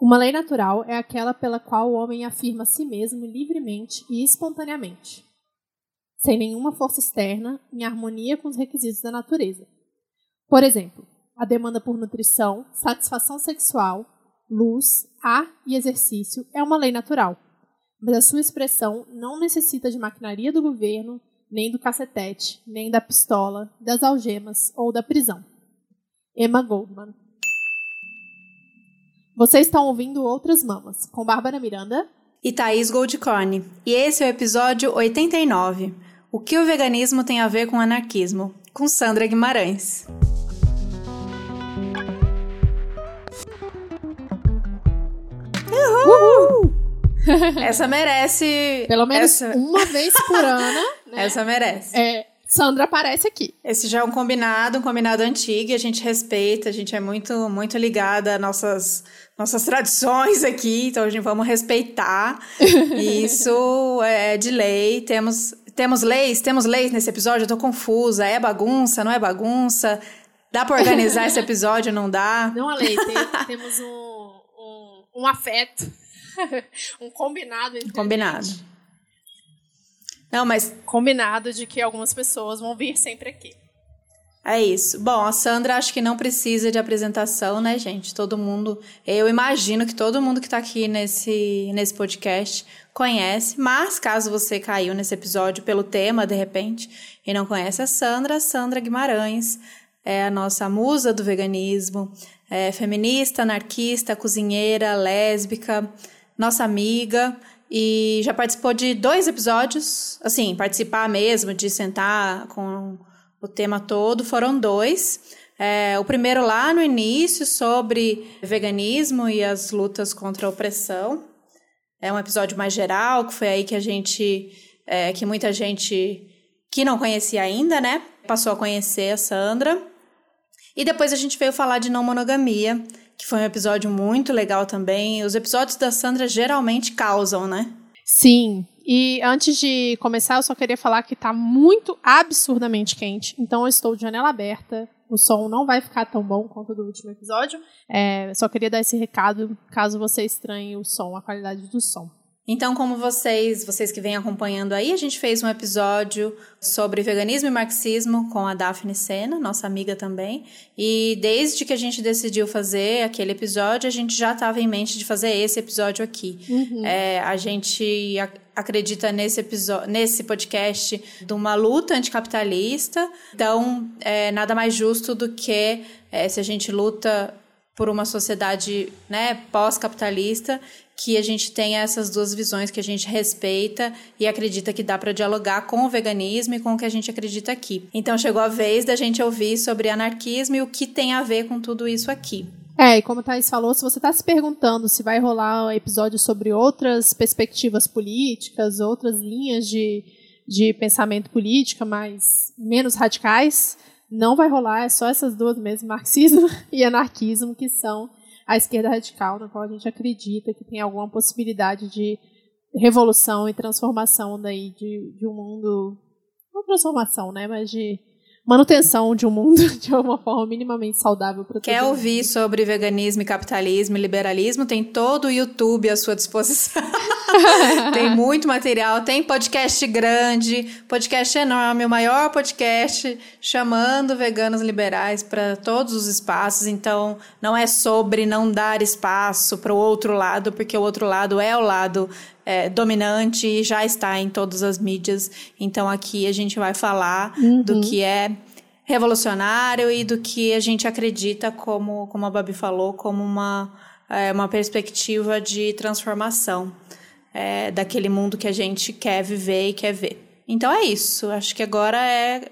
Uma lei natural é aquela pela qual o homem afirma a si mesmo livremente e espontaneamente, sem nenhuma força externa, em harmonia com os requisitos da natureza. Por exemplo, a demanda por nutrição, satisfação sexual, luz, ar e exercício é uma lei natural, mas a sua expressão não necessita de maquinaria do governo, nem do cacetete, nem da pistola, das algemas ou da prisão. Emma Goldman vocês estão ouvindo Outras Mamas, com Bárbara Miranda e Thaís Goldcorn. E esse é o episódio 89. O que o veganismo tem a ver com anarquismo? Com Sandra Guimarães. Uhul! Essa merece. Pelo menos essa... uma vez por ano. Né? Essa merece. É, Sandra aparece aqui. Esse já é um combinado, um combinado antigo, e a gente respeita, a gente é muito, muito ligada às nossas, nossas tradições aqui, então a gente vamos respeitar. Isso é de lei. Temos, temos leis, temos leis nesse episódio, eu tô confusa. É bagunça, não é bagunça? Dá para organizar esse episódio, não dá? Não, a lei, tem, temos um, um, um afeto, um combinado entre Combinado. Não, mas. Combinado de que algumas pessoas vão vir sempre aqui. É isso. Bom, a Sandra acho que não precisa de apresentação, né, gente? Todo mundo. Eu imagino que todo mundo que está aqui nesse, nesse podcast conhece, mas caso você caiu nesse episódio pelo tema, de repente, e não conhece a Sandra, a Sandra Guimarães é a nossa musa do veganismo, é feminista, anarquista, cozinheira, lésbica, nossa amiga e já participou de dois episódios, assim, participar mesmo, de sentar com o tema todo, foram dois. É, o primeiro lá no início sobre veganismo e as lutas contra a opressão. É um episódio mais geral, que foi aí que a gente, é, que muita gente que não conhecia ainda, né, passou a conhecer a Sandra. E depois a gente veio falar de não monogamia, que foi um episódio muito legal também. Os episódios da Sandra geralmente causam, né? Sim. E antes de começar, eu só queria falar que tá muito absurdamente quente. Então eu estou de janela aberta. O som não vai ficar tão bom quanto do último episódio. É, só queria dar esse recado caso você estranhe o som, a qualidade do som. Então, como vocês, vocês que vêm acompanhando aí, a gente fez um episódio sobre veganismo e marxismo com a Daphne Sena, nossa amiga também. E desde que a gente decidiu fazer aquele episódio, a gente já estava em mente de fazer esse episódio aqui. Uhum. É, a gente acredita nesse episódio, nesse podcast de uma luta anticapitalista. Então, é nada mais justo do que é, se a gente luta por uma sociedade né, pós-capitalista que a gente tenha essas duas visões que a gente respeita e acredita que dá para dialogar com o veganismo e com o que a gente acredita aqui. Então chegou a vez da gente ouvir sobre anarquismo e o que tem a ver com tudo isso aqui. É, e como Thais falou, se você está se perguntando se vai rolar um episódio sobre outras perspectivas políticas, outras linhas de, de pensamento política, mas menos radicais, não vai rolar, é só essas duas mesmo, marxismo e anarquismo, que são a esquerda radical, na qual a gente acredita que tem alguma possibilidade de revolução e transformação daí de, de um mundo. Não transformação, né? Mas de manutenção de um mundo de uma forma minimamente saudável para Quer ouvir sobre veganismo e capitalismo e liberalismo? Tem todo o YouTube à sua disposição. tem muito material, tem podcast grande, podcast enorme, o maior podcast chamando veganos liberais para todos os espaços. Então, não é sobre não dar espaço para o outro lado, porque o outro lado é o lado é, dominante e já está em todas as mídias. Então aqui a gente vai falar uhum. do que é revolucionário e do que a gente acredita, como, como a Babi falou, como uma, é, uma perspectiva de transformação é, daquele mundo que a gente quer viver e quer ver. Então é isso. Acho que agora é.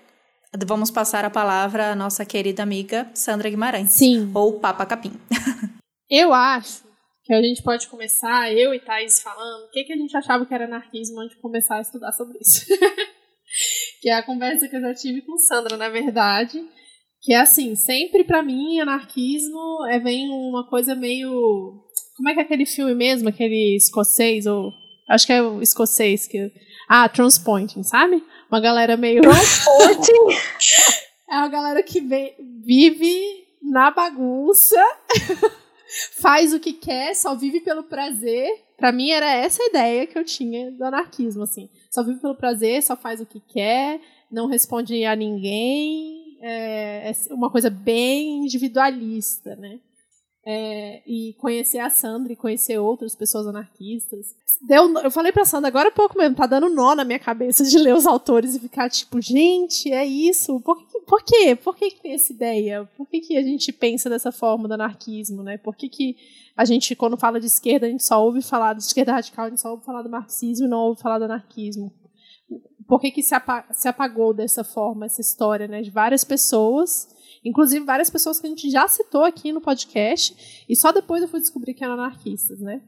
Vamos passar a palavra à nossa querida amiga Sandra Guimarães. Sim. Ou Papa Capim. Eu acho que a gente pode começar, eu e Thais falando, o que, que a gente achava que era anarquismo antes de começar a estudar sobre isso. que é a conversa que eu já tive com Sandra, na verdade. Que é assim, sempre para mim, anarquismo é vem uma coisa meio. Como é que é aquele filme mesmo? Aquele escocês, ou. Acho que é o escocês que. Ah, Transpointing, sabe? Uma galera meio. Transpointing! é uma galera que vive na bagunça faz o que quer, só vive pelo prazer. Para mim era essa a ideia que eu tinha do anarquismo, assim. Só vive pelo prazer, só faz o que quer, não responde a ninguém. É, é uma coisa bem individualista, né? É, e conhecer a Sandra e conhecer outras pessoas anarquistas. Deu, eu falei pra Sandra agora há pouco mesmo, tá dando nó na minha cabeça de ler os autores e ficar tipo, gente, é isso. Por, por quê? Por que, que tem essa ideia? Por que, que a gente pensa dessa forma do anarquismo, né? Por que, que a gente, quando fala de esquerda, a gente só ouve falar de esquerda radical, a gente só ouve falar do marxismo e não ouve falar do anarquismo? Por que, que se, se apagou dessa forma essa história, né? De várias pessoas Inclusive, várias pessoas que a gente já citou aqui no podcast, e só depois eu fui descobrir que eram anarquistas, né?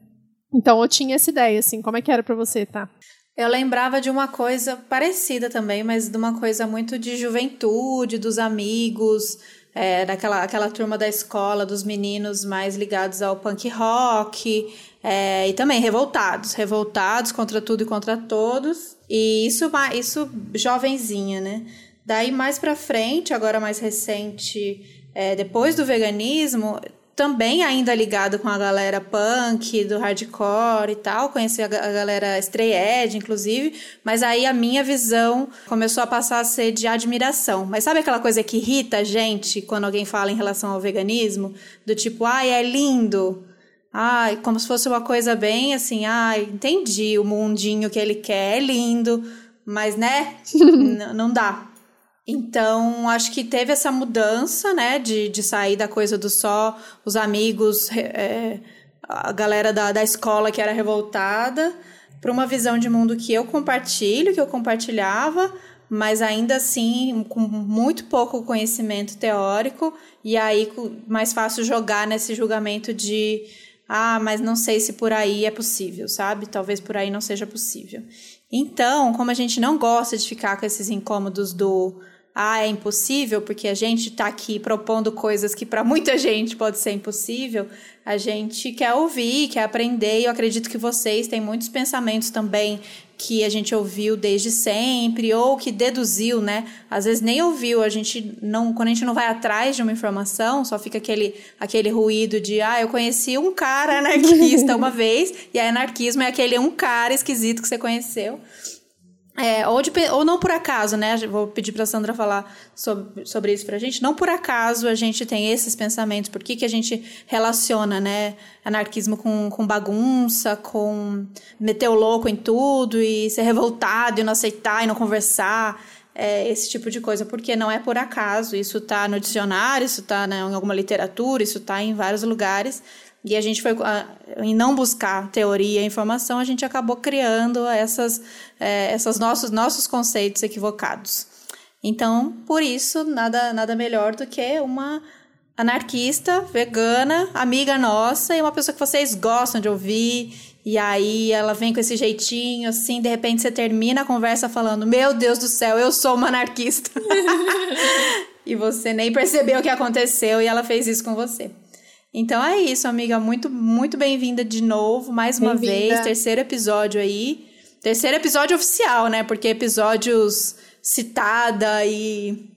Então eu tinha essa ideia, assim, como é que era para você, tá? Eu lembrava de uma coisa parecida também, mas de uma coisa muito de juventude, dos amigos, é, daquela aquela turma da escola, dos meninos mais ligados ao punk rock, é, e também revoltados, revoltados contra tudo e contra todos. E isso, isso jovenzinha, né? Daí mais para frente, agora mais recente, é, depois do veganismo, também ainda ligado com a galera punk, do hardcore e tal, conheci a, a galera Stray Edge, inclusive, mas aí a minha visão começou a passar a ser de admiração. Mas sabe aquela coisa que irrita a gente quando alguém fala em relação ao veganismo? Do tipo, ai, é lindo, ai, como se fosse uma coisa bem assim, ai, entendi o mundinho que ele quer, é lindo, mas né, não dá. Então, acho que teve essa mudança, né, de, de sair da coisa do só os amigos, é, a galera da, da escola que era revoltada, para uma visão de mundo que eu compartilho, que eu compartilhava, mas ainda assim com muito pouco conhecimento teórico, e aí mais fácil jogar nesse julgamento de ah, mas não sei se por aí é possível, sabe? Talvez por aí não seja possível. Então, como a gente não gosta de ficar com esses incômodos do ah, é impossível, porque a gente está aqui propondo coisas que para muita gente pode ser impossível, a gente quer ouvir, quer aprender, e eu acredito que vocês têm muitos pensamentos também que a gente ouviu desde sempre, ou que deduziu, né? Às vezes nem ouviu, a gente não, quando a gente não vai atrás de uma informação, só fica aquele, aquele ruído de, ah, eu conheci um cara anarquista uma vez, e a anarquismo é aquele um cara esquisito que você conheceu. É, ou, de, ou não por acaso, né? Vou pedir para a Sandra falar sobre, sobre isso para a gente. Não por acaso a gente tem esses pensamentos. Por que, que a gente relaciona, né? Anarquismo com, com bagunça, com meter o louco em tudo e ser revoltado e não aceitar e não conversar. É, esse tipo de coisa, porque não é por acaso. Isso está no dicionário, isso está né, em alguma literatura, isso está em vários lugares. E a gente foi, em não buscar teoria e informação, a gente acabou criando essas, é, essas nossos, nossos conceitos equivocados. Então, por isso, nada, nada melhor do que uma anarquista, vegana, amiga nossa e uma pessoa que vocês gostam de ouvir. E aí ela vem com esse jeitinho, assim, de repente você termina a conversa falando: Meu Deus do céu, eu sou uma anarquista. e você nem percebeu o que aconteceu e ela fez isso com você. Então é isso, amiga. Muito, muito bem-vinda de novo, mais uma vez. Terceiro episódio aí. Terceiro episódio oficial, né? Porque episódios citada e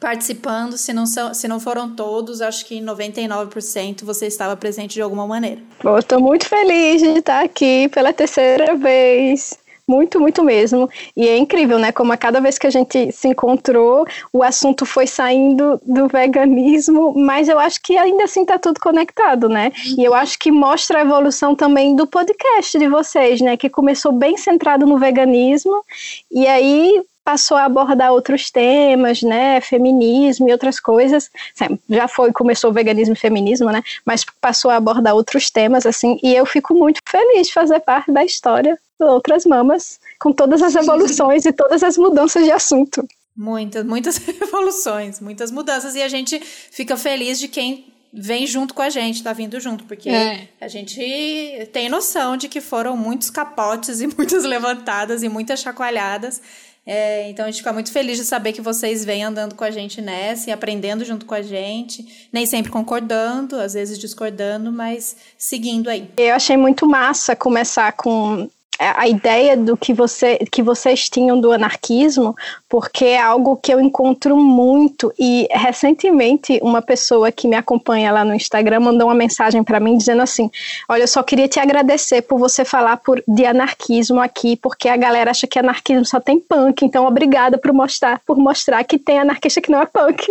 participando, se não, são, se não foram todos, acho que 99% você estava presente de alguma maneira. Estou muito feliz de estar aqui pela terceira vez muito, muito mesmo. E é incrível, né? Como a cada vez que a gente se encontrou, o assunto foi saindo do veganismo, mas eu acho que ainda assim tá tudo conectado, né? E eu acho que mostra a evolução também do podcast de vocês, né? Que começou bem centrado no veganismo, e aí passou a abordar outros temas, né, feminismo e outras coisas. Já foi, começou o veganismo e feminismo, né, mas passou a abordar outros temas, assim, e eu fico muito feliz de fazer parte da história outras mamas, com todas as evoluções e todas as mudanças de assunto. Muitas, muitas evoluções, muitas mudanças, e a gente fica feliz de quem vem junto com a gente, tá vindo junto, porque é. a gente tem noção de que foram muitos capotes e muitas levantadas e muitas chacoalhadas. É, então a gente fica muito feliz de saber que vocês vêm andando com a gente nessa e aprendendo junto com a gente, nem sempre concordando, às vezes discordando, mas seguindo aí. Eu achei muito massa começar com a ideia do que, você, que vocês tinham do anarquismo, porque é algo que eu encontro muito. E recentemente, uma pessoa que me acompanha lá no Instagram mandou uma mensagem para mim dizendo assim: Olha, eu só queria te agradecer por você falar por, de anarquismo aqui, porque a galera acha que anarquismo só tem punk, então obrigada por mostrar, por mostrar que tem anarquista que não é punk.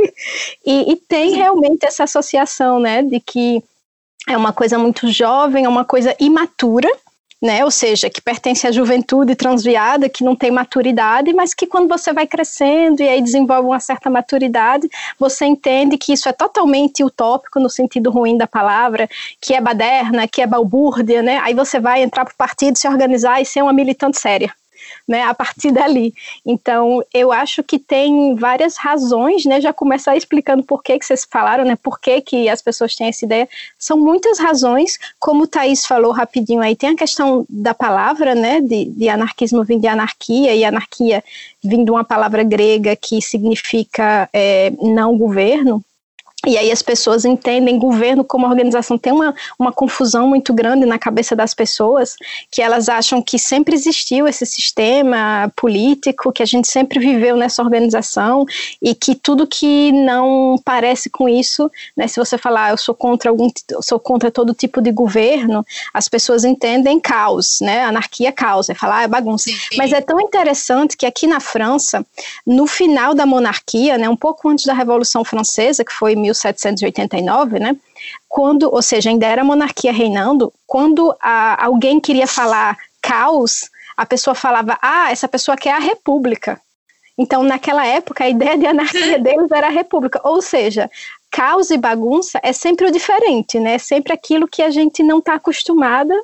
E, e tem realmente essa associação, né, de que é uma coisa muito jovem, é uma coisa imatura, né? Ou seja, que pertence à juventude transviada, que não tem maturidade, mas que quando você vai crescendo e aí desenvolve uma certa maturidade, você entende que isso é totalmente utópico no sentido ruim da palavra, que é baderna, que é balbúrdia, né? Aí você vai entrar para o partido, se organizar e ser uma militante séria né, a partir dali. Então, eu acho que tem várias razões, né, já começar explicando por que, que vocês falaram, né, por que, que as pessoas têm essa ideia. São muitas razões, como o Thaís falou rapidinho aí, tem a questão da palavra, né, de, de anarquismo vindo de anarquia, e anarquia vindo de uma palavra grega que significa é, não governo, e aí as pessoas entendem governo como organização. Tem uma, uma confusão muito grande na cabeça das pessoas, que elas acham que sempre existiu esse sistema político, que a gente sempre viveu nessa organização, e que tudo que não parece com isso, né, se você falar ah, eu sou contra algum sou contra todo tipo de governo, as pessoas entendem caos, né? Anarquia caos, é falar ah, é bagunça. Sim. Mas é tão interessante que aqui na França, no final da monarquia, né, um pouco antes da Revolução Francesa, que foi 1789, né? Quando, ou seja, ainda era monarquia reinando, quando a, alguém queria falar caos, a pessoa falava: "Ah, essa pessoa quer a república". Então, naquela época, a ideia de anarquia deles era a república, ou seja, caos e bagunça é sempre o diferente, né? É sempre aquilo que a gente não está acostumada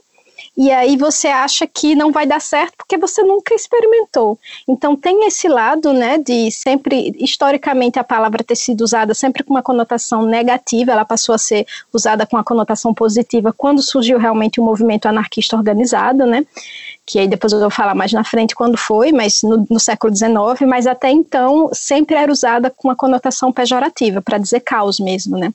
e aí você acha que não vai dar certo porque você nunca experimentou. Então tem esse lado, né, de sempre historicamente a palavra ter sido usada sempre com uma conotação negativa, ela passou a ser usada com uma conotação positiva quando surgiu realmente o movimento anarquista organizado, né? que aí depois eu vou falar mais na frente quando foi, mas no, no século XIX, mas até então sempre era usada com uma conotação pejorativa, para dizer caos mesmo, né?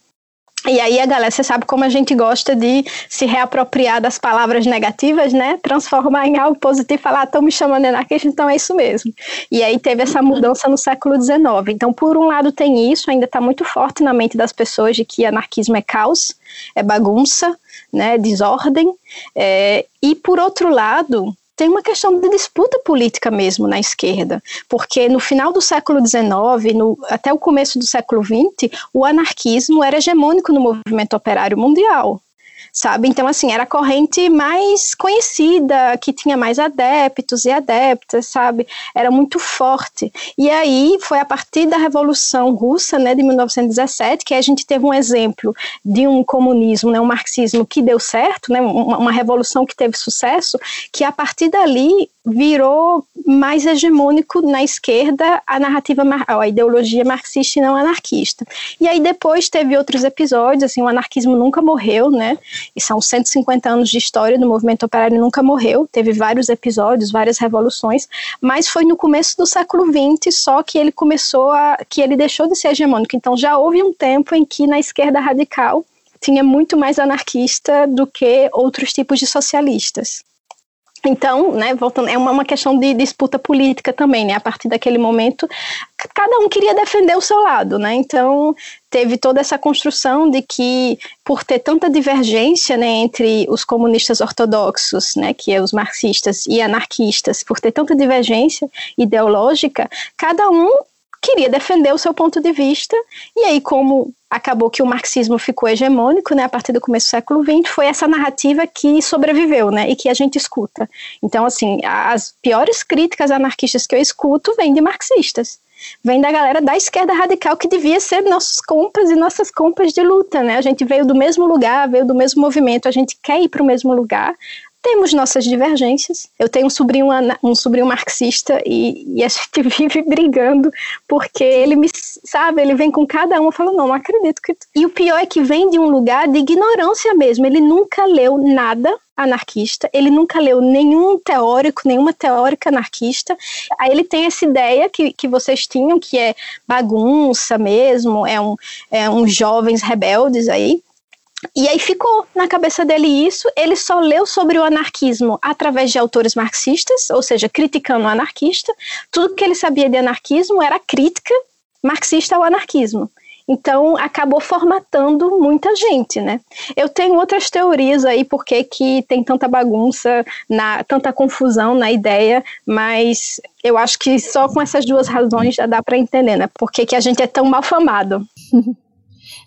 E aí a galera, você sabe como a gente gosta de se reapropriar das palavras negativas, né? Transformar em algo positivo falar, estão ah, me chamando de anarquista, então é isso mesmo. E aí teve essa mudança no século XIX. Então, por um lado tem isso, ainda está muito forte na mente das pessoas de que anarquismo é caos, é bagunça, né? Desordem. É, e por outro lado, tem uma questão de disputa política mesmo na esquerda, porque no final do século XIX, no, até o começo do século XX, o anarquismo era hegemônico no movimento operário mundial sabe? Então, assim, era a corrente mais conhecida, que tinha mais adeptos e adeptas, sabe? Era muito forte. E aí foi a partir da Revolução Russa, né, de 1917, que a gente teve um exemplo de um comunismo, né, um marxismo que deu certo, né, uma, uma revolução que teve sucesso, que a partir dali virou mais hegemônico na esquerda a narrativa, a ideologia marxista e não anarquista. E aí depois teve outros episódios, assim, o anarquismo nunca morreu, né? E são 150 anos de história do movimento operário nunca morreu, teve vários episódios, várias revoluções, mas foi no começo do século XX só que ele começou a que ele deixou de ser hegemônico. Então já houve um tempo em que na esquerda radical tinha muito mais anarquista do que outros tipos de socialistas. Então, né, voltando, é uma, uma questão de disputa política também, né? A partir daquele momento, cada um queria defender o seu lado, né? Então, teve toda essa construção de que, por ter tanta divergência, né, entre os comunistas ortodoxos, né, que é os marxistas e anarquistas, por ter tanta divergência ideológica, cada um queria defender o seu ponto de vista, e aí, como acabou que o marxismo ficou hegemônico, né, a partir do começo do século XX, foi essa narrativa que sobreviveu, né, e que a gente escuta. Então, assim, as piores críticas anarquistas que eu escuto vêm de marxistas, vem da galera da esquerda radical que devia ser nossos compas e nossas compas de luta, né? A gente veio do mesmo lugar, veio do mesmo movimento, a gente quer ir para o mesmo lugar, temos nossas divergências. Eu tenho um sobrinho, um sobrinho marxista e, e, a gente vive brigando porque ele me, sabe, ele vem com cada um fala, não, não acredito que... E o pior é que vem de um lugar de ignorância mesmo. Ele nunca leu nada anarquista, ele nunca leu nenhum teórico, nenhuma teórica anarquista. Aí ele tem essa ideia que, que vocês tinham, que é bagunça mesmo, é um, é uns jovens rebeldes aí E aí ficou na cabeça dele isso. Ele só leu sobre o anarquismo através de autores marxistas, ou seja, criticando o anarquista. Tudo que ele sabia de anarquismo era crítica marxista ao anarquismo. Então, acabou formatando muita gente, né? Eu tenho outras teorias aí, porque que tem tanta bagunça, na, tanta confusão na ideia, mas eu acho que só com essas duas razões já dá para entender, né? Por que, que a gente é tão mal famado.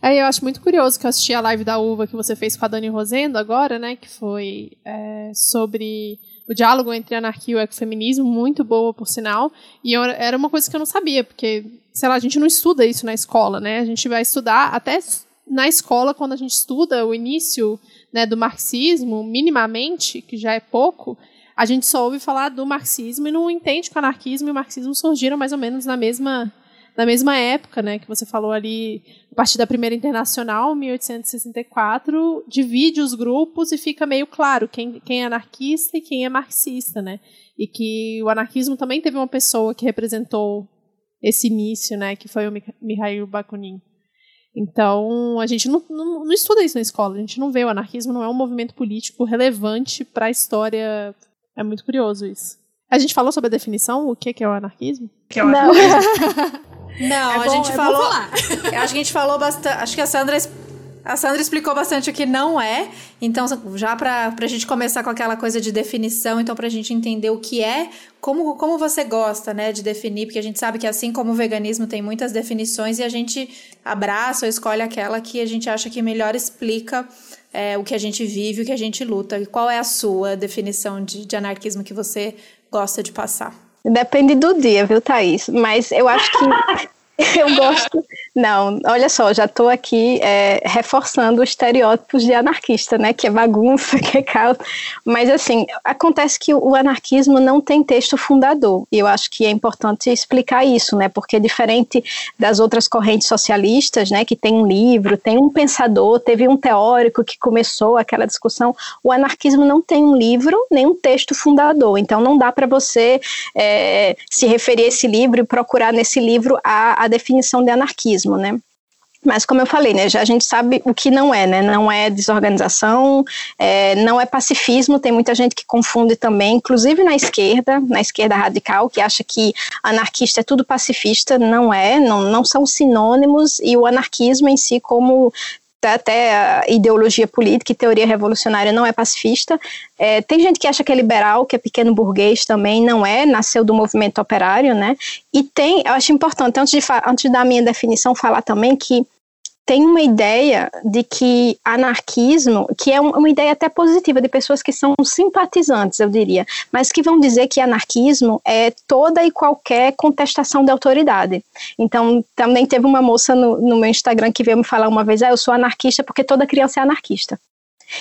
É, eu acho muito curioso que eu assisti a live da Uva que você fez com a Dani Rosendo agora, né? Que foi é, sobre o diálogo entre anarquia e o ecofeminismo, muito boa, por sinal. E eu, era uma coisa que eu não sabia, porque, sei lá, a gente não estuda isso na escola, né? A gente vai estudar até na escola, quando a gente estuda o início né, do marxismo, minimamente, que já é pouco, a gente só ouve falar do marxismo e não entende que o anarquismo e o marxismo surgiram mais ou menos na mesma na mesma época, né, que você falou ali, a partir da Primeira Internacional, 1864, divide os grupos e fica meio claro quem, quem é anarquista e quem é marxista, né? E que o anarquismo também teve uma pessoa que representou esse início, né, que foi o Mikhail Bakunin. Então, a gente não, não, não, estuda isso na escola, a gente não vê o anarquismo, não é um movimento político relevante para a história. É muito curioso isso. A gente falou sobre a definição, o que é o anarquismo? Que é o anarquismo? Não, é a bom, gente é falou. acho que a gente falou bastante. Acho que a Sandra. A Sandra explicou bastante o que não é, então já para a gente começar com aquela coisa de definição, então para a gente entender o que é, como, como você gosta né, de definir, porque a gente sabe que assim como o veganismo tem muitas definições e a gente abraça ou escolhe aquela que a gente acha que melhor explica é, o que a gente vive, o que a gente luta. E qual é a sua definição de, de anarquismo que você gosta de passar? Depende do dia, viu, Thaís? Mas eu acho que eu gosto. Não, olha só, já estou aqui é, reforçando os estereótipos de anarquista, né? Que é bagunça, que é caos. Mas, assim, acontece que o anarquismo não tem texto fundador. E eu acho que é importante explicar isso, né? Porque, diferente das outras correntes socialistas, né? Que tem um livro, tem um pensador, teve um teórico que começou aquela discussão, o anarquismo não tem um livro, nem um texto fundador. Então, não dá para você é, se referir a esse livro e procurar nesse livro a, a definição de anarquismo, né? Mas como eu falei, né, já a gente sabe o que não é, né? Não é desorganização, é, não é pacifismo. Tem muita gente que confunde também, inclusive na esquerda, na esquerda radical, que acha que anarquista é tudo pacifista. Não é, não, não são sinônimos. E o anarquismo em si, como até a ideologia política e teoria revolucionária não é pacifista. É, tem gente que acha que é liberal, que é pequeno burguês também, não é, nasceu do movimento operário, né? E tem, eu acho importante, antes de, antes da minha definição, falar também que tem uma ideia de que anarquismo, que é uma ideia até positiva de pessoas que são simpatizantes, eu diria, mas que vão dizer que anarquismo é toda e qualquer contestação da autoridade. Então, também teve uma moça no, no meu Instagram que veio me falar uma vez, ah, eu sou anarquista porque toda criança é anarquista.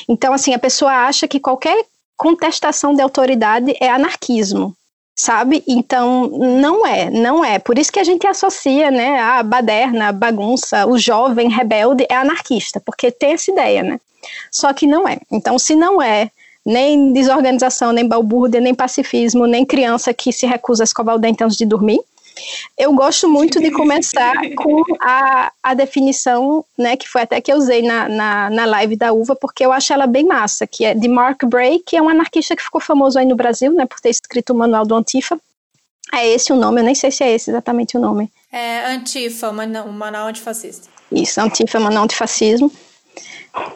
Então, assim, a pessoa acha que qualquer contestação de autoridade é anarquismo sabe? Então, não é, não é. Por isso que a gente associa, né, a baderna, a bagunça, o jovem rebelde é anarquista, porque tem essa ideia, né? Só que não é. Então, se não é nem desorganização, nem balbúrdia, nem pacifismo, nem criança que se recusa a escovar o dente antes de dormir, eu gosto muito de começar com a, a definição, né, que foi até que eu usei na, na, na live da uva, porque eu acho ela bem massa, que é de Mark Bray, que é um anarquista que ficou famoso aí no Brasil, né, por ter escrito o Manual do Antifa. É esse o nome, eu nem sei se é esse exatamente o nome. É Antifa, o Manual Antifascista. Isso, Antifa, Manual Antifascismo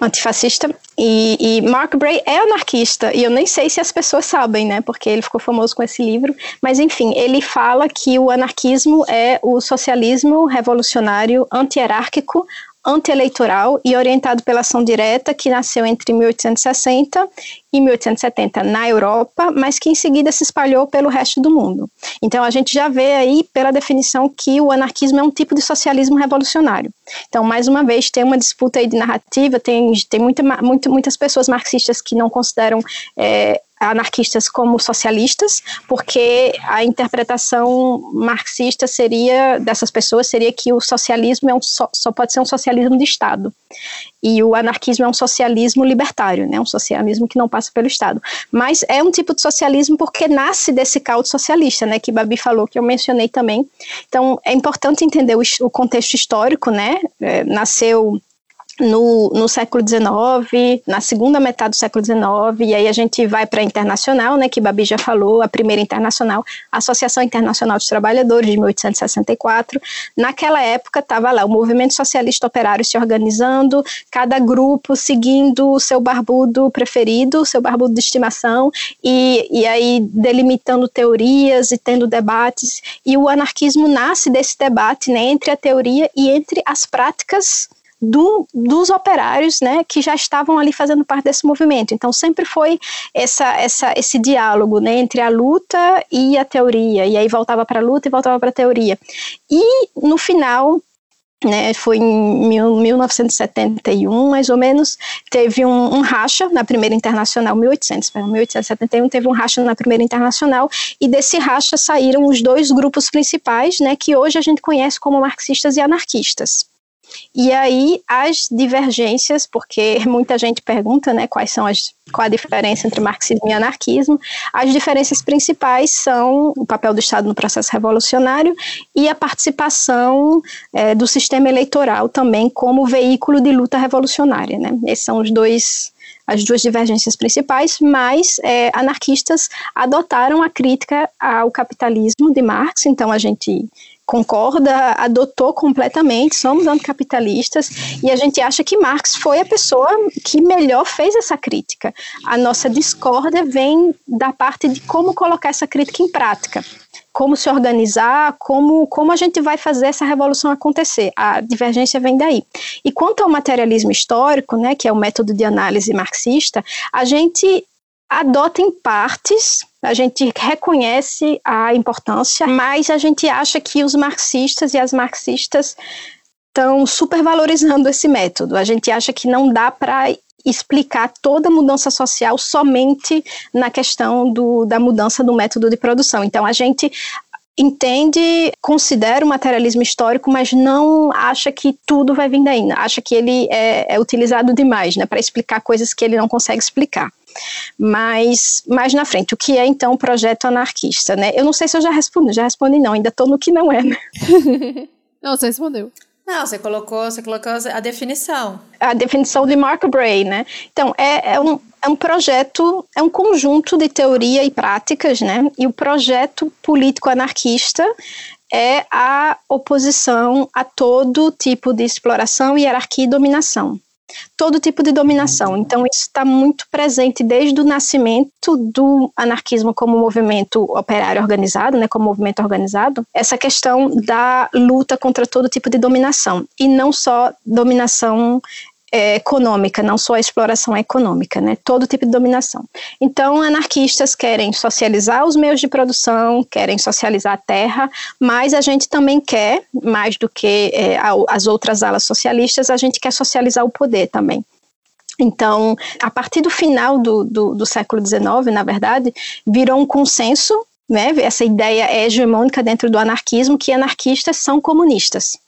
antifascista. E, e, Mark Bray é anarquista, e eu nem sei se as pessoas sabem, né, porque ele ficou famoso com esse livro, mas enfim, ele fala que o anarquismo é o socialismo revolucionário anti-hierárquico, anti-eleitoral e orientado pela ação direta, que nasceu entre 1860 e 1870 na Europa, mas que em seguida se espalhou pelo resto do mundo. Então a gente já vê aí pela definição que o anarquismo é um tipo de socialismo revolucionário. Então, mais uma vez, tem uma disputa aí de narrativa, tem, tem muita, muito, muitas pessoas marxistas que não consideram é, anarquistas como socialistas, porque a interpretação marxista seria dessas pessoas seria que o socialismo é um, só, só pode ser um socialismo de Estado e o anarquismo é um socialismo libertário, né, um socialismo que não passa pelo Estado. Mas é um tipo de socialismo porque nasce desse caldo socialista, né, que Babi falou, que eu mencionei também. Então é importante entender o, o contexto histórico, né, é, nasceu no, no século XIX, na segunda metade do século XIX, e aí a gente vai para a internacional, né, que Babi já falou, a primeira internacional, a Associação Internacional dos Trabalhadores, de 1864. Naquela época estava lá o movimento socialista operário se organizando, cada grupo seguindo o seu barbudo preferido, o seu barbudo de estimação, e, e aí delimitando teorias e tendo debates, e o anarquismo nasce desse debate né, entre a teoria e entre as práticas do, dos operários, né, que já estavam ali fazendo parte desse movimento. Então sempre foi essa, essa, esse diálogo, né, entre a luta e a teoria. E aí voltava para a luta e voltava para a teoria. E no final né, foi em 1971, mais ou menos, teve um, um, racha na primeira internacional, 1800, 1871 teve um racha na primeira internacional, e desse racha saíram os dois grupos principais, né, que hoje a gente conhece como marxistas e anarquistas. E aí as divergências, porque muita gente pergunta, né, quais são as qual a diferença entre marxismo e anarquismo. As diferenças principais são o papel do Estado no processo revolucionário e a participação é, do sistema eleitoral também como veículo de luta revolucionária. Né? Esses são os dois as duas divergências principais, mas é, anarquistas adotaram a crítica ao capitalismo de Marx, então a gente concorda, adotou completamente, somos anticapitalistas, e a gente acha que Marx foi a pessoa que melhor fez essa crítica. A nossa discórdia vem da parte de como colocar essa crítica em prática. Como se organizar, como, como a gente vai fazer essa revolução acontecer. A divergência vem daí. E quanto ao materialismo histórico, né, que é o método de análise marxista, a gente adota em partes, a gente reconhece a importância, mas a gente acha que os marxistas e as marxistas estão supervalorizando esse método. A gente acha que não dá para explicar toda a mudança social somente na questão do, da mudança do método de produção. Então, a gente entende, considera o materialismo histórico, mas não acha que tudo vai vir daí, acha que ele é, é utilizado demais, né, para explicar coisas que ele não consegue explicar. Mas mais na frente, o que é então o projeto anarquista, né? Eu não sei se eu já respondi, já respondi não, ainda estou no que não é, né? não, você respondeu. Não, você colocou, você colocou a definição. A definição de Mark Bray, né? Então, é, é, um, é um projeto, é um conjunto de teoria e práticas, né? E o projeto político anarquista é a oposição a todo tipo de exploração, hierarquia e dominação todo tipo de dominação. Então, isso está muito presente desde o nascimento do anarquismo como movimento operário organizado, né, como movimento organizado, essa questão da luta contra todo tipo de dominação. E não só dominação é, econômica, não só a exploração econômica, né? Todo tipo de dominação. Então, anarquistas querem socializar os meios de produção, querem socializar a terra, mas a gente também quer, mais do que é, as outras alas socialistas, a gente quer socializar o poder também. Então, a partir do final do, do, do século XIX, na verdade, virou um consenso, né? Essa ideia hegemônica dentro do anarquismo que anarquistas são comunistas.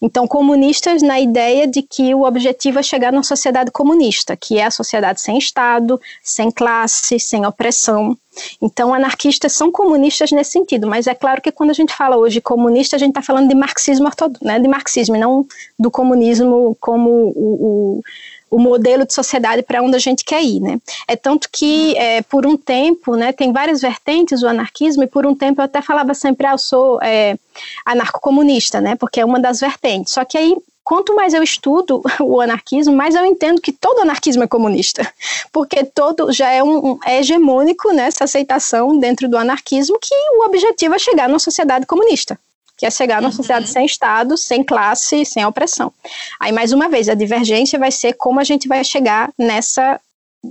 Então, comunistas na ideia de que o objetivo é chegar numa sociedade comunista, que é a sociedade sem Estado, sem classe, sem opressão. Então, anarquistas são comunistas nesse sentido, mas é claro que quando a gente fala hoje comunista, a gente está falando de marxismo ortodoxo, né, de marxismo, não do comunismo como o, o o modelo de sociedade para onde a gente quer ir, né? É tanto que é, por um tempo, né, tem várias vertentes do anarquismo e por um tempo eu até falava sempre, ah, eu sou é, anarcocomunista, né? Porque é uma das vertentes. Só que aí quanto mais eu estudo o anarquismo, mais eu entendo que todo anarquismo é comunista, porque todo já é, um, é hegemônico nessa né, aceitação dentro do anarquismo que o objetivo é chegar numa sociedade comunista que é chegar numa sociedade uhum. sem Estado, sem classe, sem opressão. Aí, mais uma vez, a divergência vai ser como a gente vai chegar nessa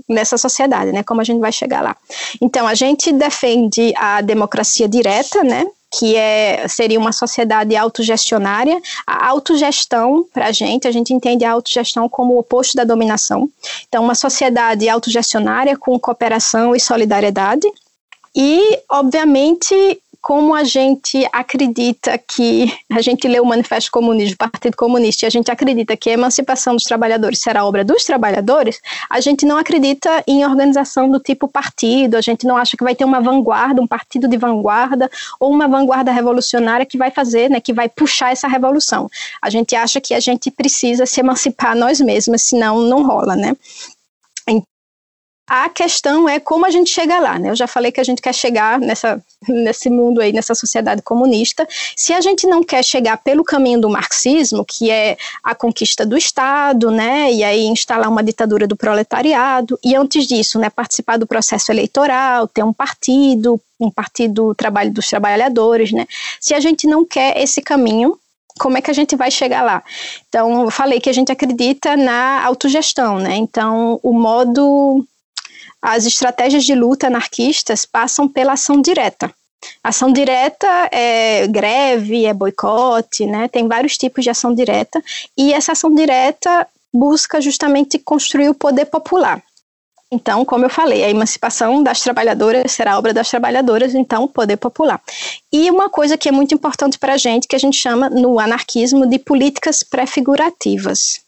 nessa sociedade, né? Como a gente vai chegar lá. Então, a gente defende a democracia direta, né? que é, seria uma sociedade autogestionária. A autogestão, para a gente, a gente entende a autogestão como o oposto da dominação. Então, uma sociedade autogestionária com cooperação e solidariedade. E, obviamente, como a gente acredita que a gente lê o Manifesto Comunista do Partido Comunista e a gente acredita que a emancipação dos trabalhadores será obra dos trabalhadores, a gente não acredita em organização do tipo partido, a gente não acha que vai ter uma vanguarda, um partido de vanguarda ou uma vanguarda revolucionária que vai fazer, né, que vai puxar essa revolução. A gente acha que a gente precisa se emancipar nós mesmos, senão não rola, né? A questão é como a gente chega lá, né? Eu já falei que a gente quer chegar nessa, nesse mundo aí, nessa sociedade comunista. Se a gente não quer chegar pelo caminho do marxismo, que é a conquista do Estado, né? E aí instalar uma ditadura do proletariado, e antes disso, né, participar do processo eleitoral, ter um partido, um partido do trabalho dos trabalhadores, né? Se a gente não quer esse caminho, como é que a gente vai chegar lá? Então, eu falei que a gente acredita na autogestão, né? Então, o modo as estratégias de luta anarquistas passam pela ação direta. Ação direta é greve, é boicote, né? Tem vários tipos de ação direta e essa ação direta busca justamente construir o poder popular. Então, como eu falei, a emancipação das trabalhadoras será obra das trabalhadoras, então, poder popular. E uma coisa que é muito importante para a gente, que a gente chama no anarquismo de políticas pré-figurativas.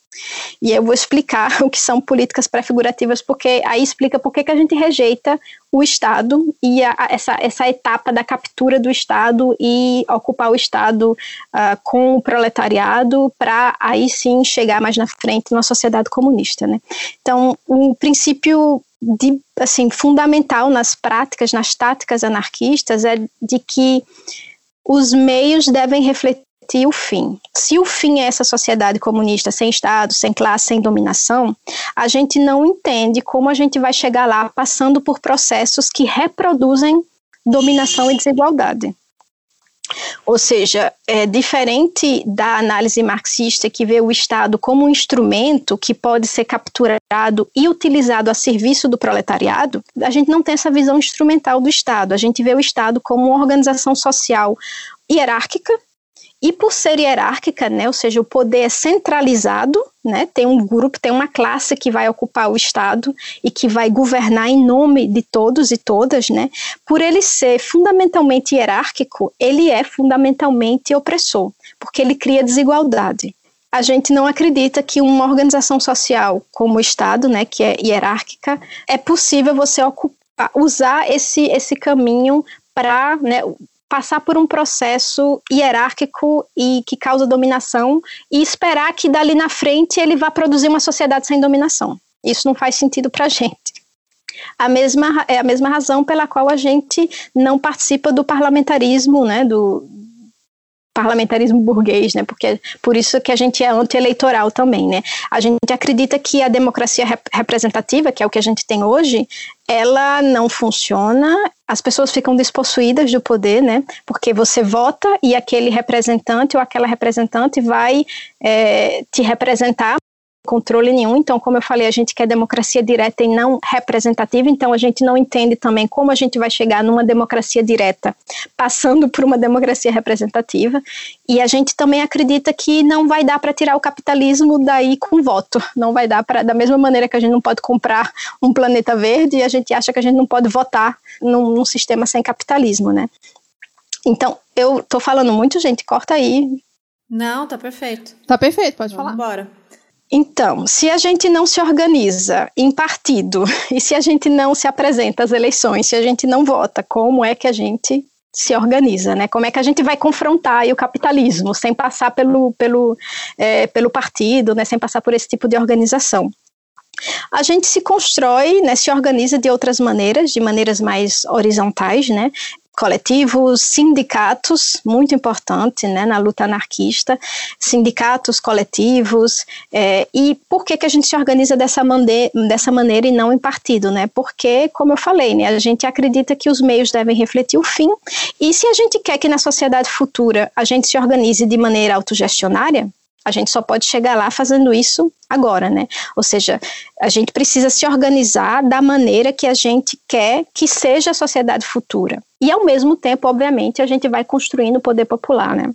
E eu vou explicar o que são políticas pré-figurativas, porque aí explica por que, a gente rejeita o Estado e a, essa, essa etapa da captura do Estado e ocupar o Estado uh, com o proletariado para aí sim chegar mais na frente numa sociedade comunista. Né? Então, o princípio de, assim, fundamental nas práticas, nas táticas anarquistas é de que os meios devem refletir o fim. Se o fim é essa sociedade comunista sem Estado, sem classe, sem dominação, a gente não entende como a gente vai chegar lá passando por processos que reproduzem dominação e desigualdade. Ou seja, é diferente da análise marxista que vê o Estado como um instrumento que pode ser capturado e utilizado a serviço do proletariado, a gente não tem essa visão instrumental do Estado. A gente vê o Estado como uma organização social hierárquica e por ser hierárquica, né, ou seja, o poder é centralizado, né, tem um grupo, tem uma classe que vai ocupar o Estado e que vai governar em nome de todos e todas, né, por ele ser fundamentalmente hierárquico, ele é fundamentalmente opressor, porque ele cria desigualdade. A gente não acredita que uma organização social como o Estado, né, que é hierárquica, é possível você ocupar, usar esse, esse caminho para né, passar por um processo hierárquico e que causa dominação e esperar que dali na frente ele vá produzir uma sociedade sem dominação. Isso não faz sentido para a gente. A mesma, é a mesma razão pela qual a gente não participa do parlamentarismo, né, do, parlamentarismo burguês, né? Porque por isso que a gente é anti-eleitoral também, né? A gente acredita que a democracia rep representativa, que é o que a gente tem hoje, ela não funciona, as pessoas ficam despossuídas do poder, né? Porque você vota e aquele representante ou aquela representante vai é, te representar controle nenhum. Então, como eu falei, a gente quer democracia direta e não representativa, então a gente não entende também como a gente vai chegar numa democracia direta passando por uma democracia representativa. E a gente também acredita que não vai dar para tirar o capitalismo daí com voto. Não vai dar para, da mesma maneira que a gente não pode comprar um planeta verde, a gente acha que a gente não pode votar num, num sistema sem capitalismo, né? Então, eu tô falando muito, gente, corta aí. Não, tá perfeito. Tá perfeito, pode Vamos falar. Bora. Então, se a gente não se organiza em partido e se a gente não se apresenta às eleições, se a gente não vota, como é que a gente se organiza, né? Como é que a gente vai confrontar o capitalismo sem passar pelo, pelo, é, pelo partido, né? Sem passar por esse tipo de organização. A gente se constrói, né, se organiza de outras maneiras, de maneiras mais horizontais, né? Coletivos, sindicatos, muito importante né, na luta anarquista, sindicatos, coletivos, é, e por que, que a gente se organiza dessa, mande dessa maneira e não em partido, né? Porque, como eu falei, né, a gente acredita que os meios devem refletir o fim, e se a gente quer que na sociedade futura a gente se organize de maneira autogestionária, a gente só pode chegar lá fazendo isso agora, né? Ou seja, a gente precisa se organizar da maneira que a gente quer que seja a sociedade futura. E ao mesmo tempo, obviamente, a gente vai construindo o poder popular, né?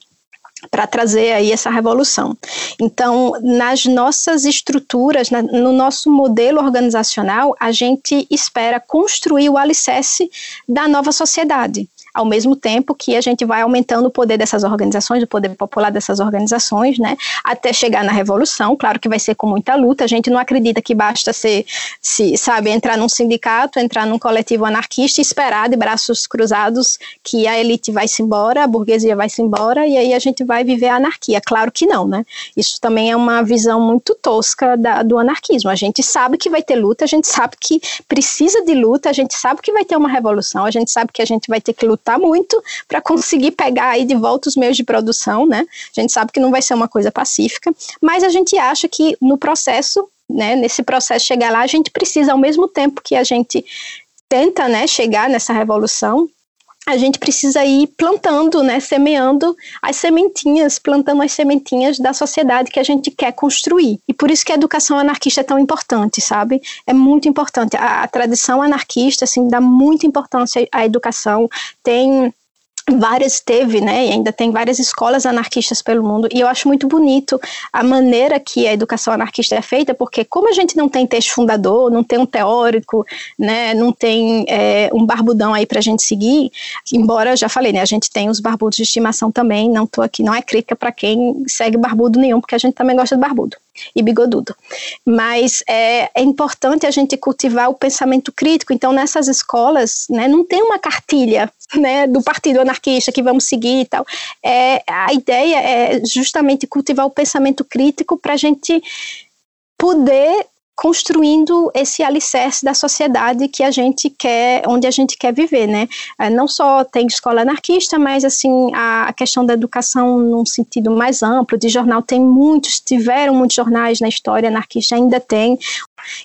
para trazer aí essa revolução. Então, nas nossas estruturas, na, no nosso modelo organizacional, a gente espera construir o alicerce da nova sociedade. Ao mesmo tempo que a gente vai aumentando o poder dessas organizações, o poder popular dessas organizações, né, até chegar na revolução. Claro que vai ser com muita luta. A gente não acredita que basta ser, se sabe, entrar num sindicato, entrar num coletivo anarquista e esperar de braços cruzados que a elite vai se embora, a burguesia vai se embora e aí a gente vai viver a anarquia. Claro que não, né? Isso também é uma visão muito tosca da, do anarquismo. A gente sabe que vai ter luta, a gente sabe que precisa de luta, a gente sabe que vai ter uma revolução, a gente sabe que a gente vai ter que lutar lutar muito para conseguir pegar aí de volta os meios de produção, né? A gente sabe que não vai ser uma coisa pacífica, mas a gente acha que no processo, né, nesse processo chegar lá, a gente precisa ao mesmo tempo que a gente tenta, né, chegar nessa revolução, a gente precisa ir plantando, né, semeando as sementinhas, plantando as sementinhas da sociedade que a gente quer construir. E por isso que a educação anarquista é tão importante, sabe? É muito importante. A, a tradição anarquista, assim, dá muita importância à educação. Tem várias teve, né, e ainda tem várias escolas anarquistas pelo mundo, e eu acho muito bonito a maneira que a educação anarquista é feita, porque como a gente não tem texto fundador, não tem um teórico, né, não tem é, um barbudão aí para a gente seguir, embora, já falei, né, a gente tem os barbudos de estimação também, não tô aqui, não é crítica para quem segue barbudo nenhum, porque a gente também gosta de barbudo e bigodudo. Mas é, é, importante a gente cultivar o pensamento crítico. Então, nessas escolas, né, não tem uma cartilha né, do partido anarquista que vamos seguir e tal. É, a ideia é justamente cultivar o pensamento crítico para a gente poder construindo esse alicerce da sociedade que a gente quer, onde a gente quer viver, né? É, não só tem escola anarquista, mas assim a questão da educação num sentido mais amplo, de jornal tem muitos, tiveram muitos jornais na história anarquista, ainda tem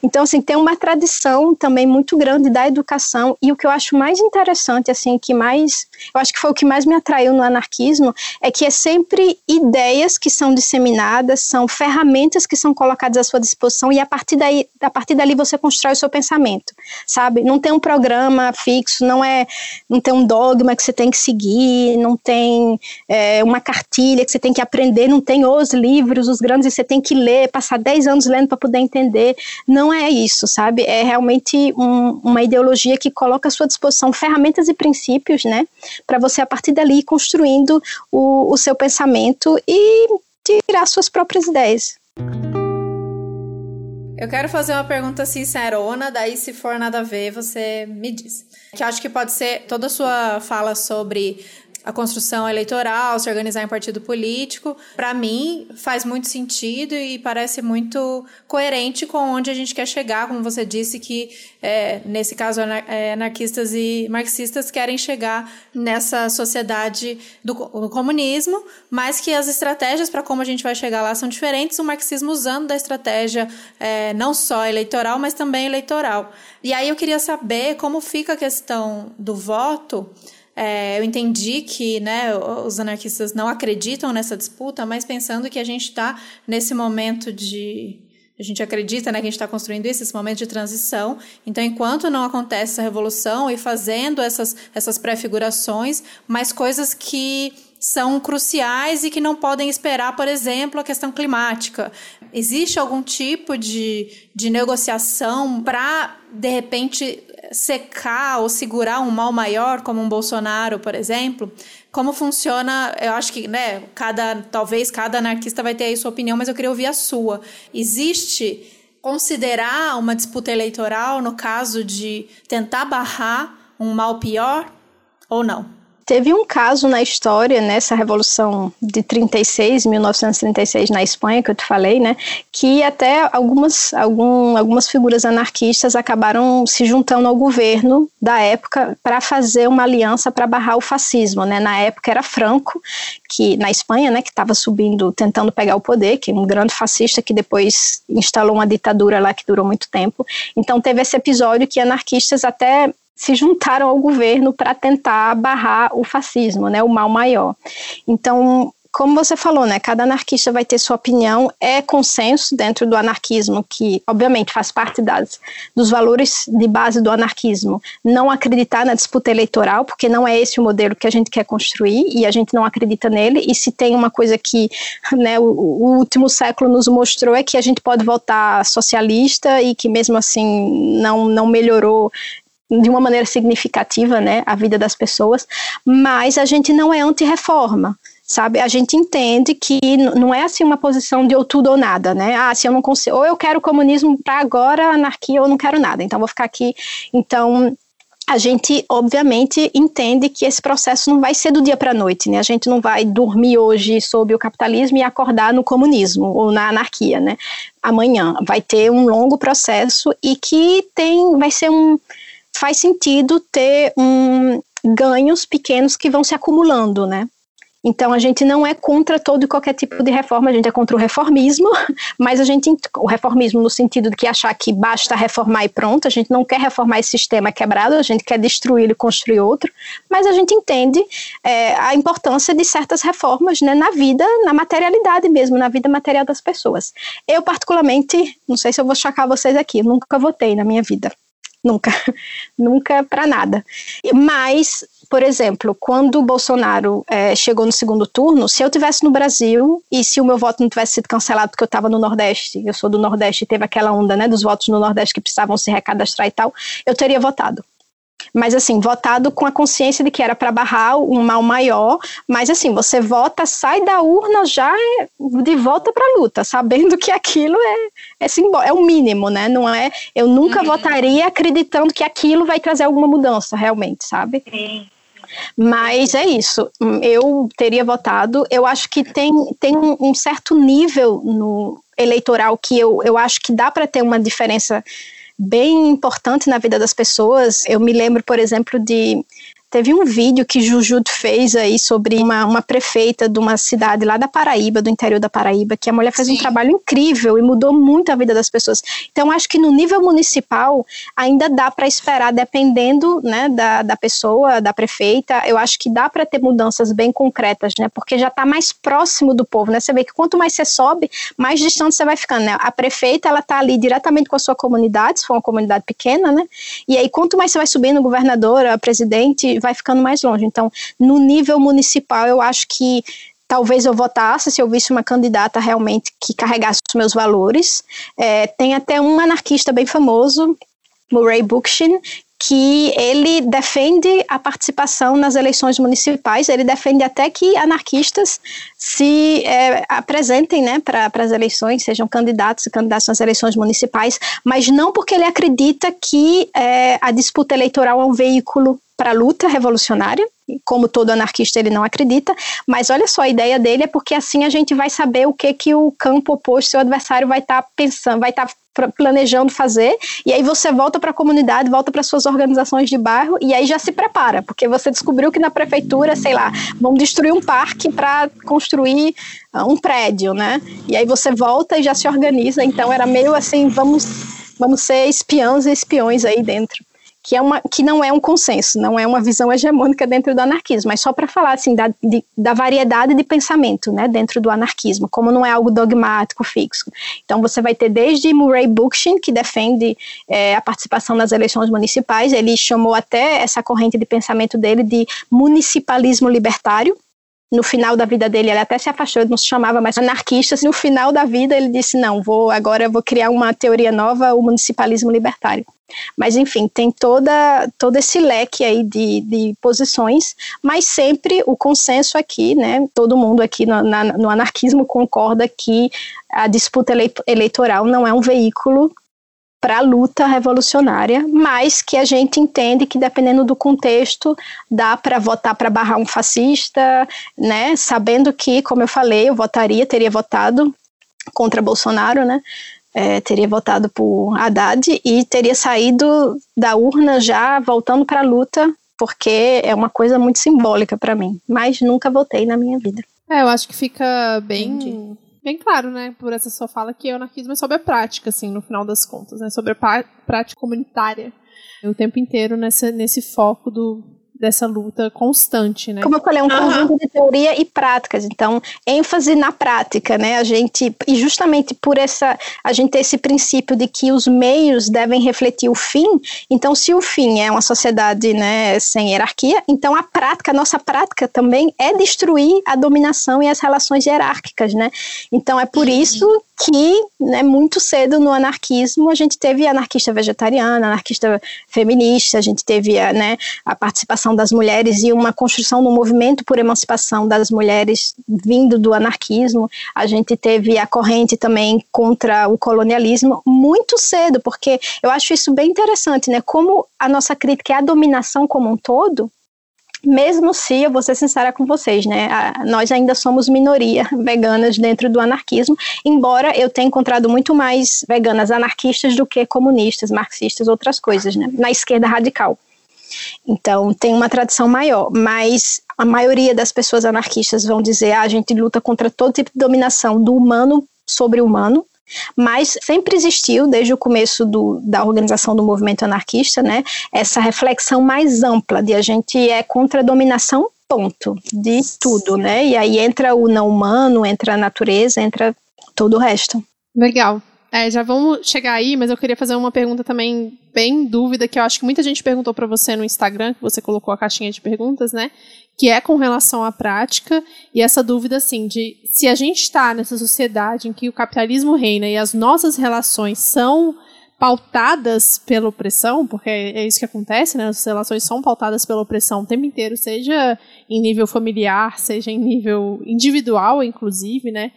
então, assim, tem uma tradição também muito grande da educação e o que eu acho mais interessante, assim, que mais, eu acho que foi o que mais me atraiu no anarquismo, é que é sempre ideias que são disseminadas, são ferramentas que são colocadas à sua disposição e a partir daí, a partir dali você constrói o seu pensamento, sabe? Não tem um programa fixo, não é, não tem um dogma que você tem que seguir, não tem é, uma cartilha que você tem que aprender, não tem os livros, os grandes, você tem que ler, passar 10 anos lendo para poder entender não é isso, sabe? É realmente um, uma ideologia que coloca à sua disposição ferramentas e princípios, né? Para você, a partir dali, ir construindo o, o seu pensamento e tirar suas próprias ideias. Eu quero fazer uma pergunta sincerona, daí se for nada a ver, você me diz. Que acho que pode ser toda a sua fala sobre a construção eleitoral, se organizar em partido político, para mim faz muito sentido e parece muito coerente com onde a gente quer chegar, como você disse que é, nesse caso é, anarquistas e marxistas querem chegar nessa sociedade do, do comunismo, mas que as estratégias para como a gente vai chegar lá são diferentes. O marxismo usando da estratégia é, não só eleitoral, mas também eleitoral. E aí eu queria saber como fica a questão do voto é, eu entendi que né, os anarquistas não acreditam nessa disputa, mas pensando que a gente está nesse momento de. A gente acredita né, que a gente está construindo isso, esse momento de transição. Então, enquanto não acontece essa revolução e fazendo essas, essas prefigurações, mas coisas que são cruciais e que não podem esperar, por exemplo, a questão climática. Existe algum tipo de, de negociação para, de repente, secar ou segurar um mal maior, como um Bolsonaro, por exemplo, como funciona, eu acho que, né, cada, talvez cada anarquista vai ter aí sua opinião, mas eu queria ouvir a sua. Existe considerar uma disputa eleitoral no caso de tentar barrar um mal pior ou não? Teve um caso na história, nessa Revolução de 36, 1936, na Espanha, que eu te falei, né, que até algumas, algum, algumas figuras anarquistas acabaram se juntando ao governo da época para fazer uma aliança para barrar o fascismo. Né? Na época era Franco, que na Espanha, né, que estava subindo, tentando pegar o poder, que é um grande fascista que depois instalou uma ditadura lá que durou muito tempo. Então teve esse episódio que anarquistas até se juntaram ao governo para tentar barrar o fascismo, né, o mal maior. Então, como você falou, né, cada anarquista vai ter sua opinião, é consenso dentro do anarquismo, que obviamente faz parte das, dos valores de base do anarquismo, não acreditar na disputa eleitoral, porque não é esse o modelo que a gente quer construir e a gente não acredita nele, e se tem uma coisa que né, o, o último século nos mostrou é que a gente pode votar socialista e que mesmo assim não, não melhorou de uma maneira significativa, né, a vida das pessoas, mas a gente não é anti-reforma sabe? A gente entende que não é assim uma posição de ou tudo ou nada, né? Ah, se eu não consigo, ou eu quero comunismo para agora, anarquia, ou não quero nada, então vou ficar aqui. Então, a gente, obviamente, entende que esse processo não vai ser do dia para a noite, né? A gente não vai dormir hoje sob o capitalismo e acordar no comunismo ou na anarquia, né? Amanhã vai ter um longo processo e que tem, vai ser um, faz sentido ter um ganhos pequenos que vão se acumulando, né? Então a gente não é contra todo e qualquer tipo de reforma, a gente é contra o reformismo, mas a gente o reformismo no sentido de que achar que basta reformar e pronto, a gente não quer reformar esse sistema quebrado, a gente quer destruí-lo e construir outro, mas a gente entende é, a importância de certas reformas né, na vida, na materialidade mesmo, na vida material das pessoas. Eu particularmente, não sei se eu vou chocar vocês aqui, nunca votei na minha vida nunca, nunca para nada. Mas por exemplo, quando o Bolsonaro é, chegou no segundo turno, se eu tivesse no Brasil e se o meu voto não tivesse sido cancelado porque eu estava no Nordeste, eu sou do Nordeste teve aquela onda né, dos votos no Nordeste que precisavam se recadastrar e tal, eu teria votado. Mas assim, votado com a consciência de que era para barrar um mal maior, mas assim, você vota, sai da urna já de volta para a luta, sabendo que aquilo é, é, simbó é o mínimo, né? Não é, eu nunca uhum. votaria acreditando que aquilo vai trazer alguma mudança realmente, sabe? Sim. Mas é isso. Eu teria votado. Eu acho que tem, tem um certo nível no eleitoral que eu, eu acho que dá para ter uma diferença bem importante na vida das pessoas. Eu me lembro, por exemplo, de Teve um vídeo que Jujut fez aí sobre uma, uma prefeita de uma cidade lá da Paraíba, do interior da Paraíba, que a mulher fez Sim. um trabalho incrível e mudou muito a vida das pessoas. Então, acho que no nível municipal ainda dá para esperar, dependendo né, da, da pessoa, da prefeita, eu acho que dá para ter mudanças bem concretas, né? Porque já está mais próximo do povo, né? Você vê que quanto mais você sobe, mais distante você vai ficando, né? A prefeita, ela está ali diretamente com a sua comunidade, se for uma comunidade pequena, né? E aí, quanto mais você vai subindo, governadora, presidente, vai ficando mais longe. Então, no nível municipal, eu acho que talvez eu votasse se eu visse uma candidata realmente que carregasse os meus valores. É, tem até um anarquista bem famoso, Murray Bookchin, que ele defende a participação nas eleições municipais, ele defende até que anarquistas se é, apresentem né, para as eleições, sejam candidatos e candidatos nas eleições municipais, mas não porque ele acredita que é, a disputa eleitoral é um veículo para a luta revolucionária, como todo anarquista ele não acredita, mas olha só, a ideia dele é porque assim a gente vai saber o que que o campo oposto, seu adversário vai estar tá pensando, vai estar tá planejando fazer, e aí você volta para a comunidade, volta para suas organizações de bairro e aí já se prepara, porque você descobriu que na prefeitura, sei lá, vão destruir um parque para construir uh, um prédio, né? E aí você volta e já se organiza, então era meio assim, vamos vamos ser espiãos e espiões aí dentro que, é uma, que não é um consenso, não é uma visão hegemônica dentro do anarquismo, mas só para falar assim da, de, da variedade de pensamento né, dentro do anarquismo, como não é algo dogmático, fixo. Então você vai ter desde Murray Bookchin, que defende é, a participação nas eleições municipais, ele chamou até essa corrente de pensamento dele de municipalismo libertário, no final da vida dele, ele até se afastou, ele não se chamava mais anarquista. No final da vida, ele disse: Não, vou agora vou criar uma teoria nova, o municipalismo libertário. Mas, enfim, tem toda, todo esse leque aí de, de posições, mas sempre o consenso aqui, né? Todo mundo aqui no, na, no anarquismo concorda que a disputa eleitoral não é um veículo para a luta revolucionária, mas que a gente entende que dependendo do contexto dá para votar para barrar um fascista, né? Sabendo que, como eu falei, eu votaria, teria votado contra Bolsonaro, né? É, teria votado por Haddad e teria saído da urna já voltando para a luta, porque é uma coisa muito simbólica para mim. Mas nunca votei na minha vida. É, eu acho que fica bem Entendi bem claro, né, por essa sua fala, que o anarquismo é sobre a prática, assim, no final das contas, né, sobre a prática comunitária. O tempo inteiro nessa, nesse foco do, dessa luta constante, né? Como eu falei, é um uhum. conjunto de teoria e práticas. Então, ênfase na prática, né? A gente e justamente por essa a gente ter esse princípio de que os meios devem refletir o fim. Então, se o fim é uma sociedade, né, sem hierarquia, então a prática, a nossa prática também é destruir a dominação e as relações hierárquicas, né? Então, é por isso que né, muito cedo no anarquismo a gente teve anarquista vegetariana, anarquista feminista, a gente teve né, a participação das mulheres e uma construção do movimento por emancipação das mulheres vindo do anarquismo. A gente teve a corrente também contra o colonialismo muito cedo, porque eu acho isso bem interessante, né? Como a nossa crítica é a dominação como um todo, mesmo se, eu vou ser sincera com vocês, né, a, nós ainda somos minoria veganas dentro do anarquismo, embora eu tenha encontrado muito mais veganas anarquistas do que comunistas, marxistas, outras coisas, né, na esquerda radical. Então, tem uma tradição maior, mas a maioria das pessoas anarquistas vão dizer: ah, a gente luta contra todo tipo de dominação do humano sobre o humano, mas sempre existiu, desde o começo do, da organização do movimento anarquista, né, essa reflexão mais ampla de a gente é contra a dominação, ponto, de tudo, né? E aí entra o não humano, entra a natureza, entra todo o resto. Legal. É, já vamos chegar aí, mas eu queria fazer uma pergunta também bem dúvida, que eu acho que muita gente perguntou para você no Instagram, que você colocou a caixinha de perguntas, né? Que é com relação à prática e essa dúvida assim de se a gente está nessa sociedade em que o capitalismo reina e as nossas relações são pautadas pela opressão, porque é isso que acontece, né? As relações são pautadas pela opressão o tempo inteiro, seja em nível familiar, seja em nível individual, inclusive, né?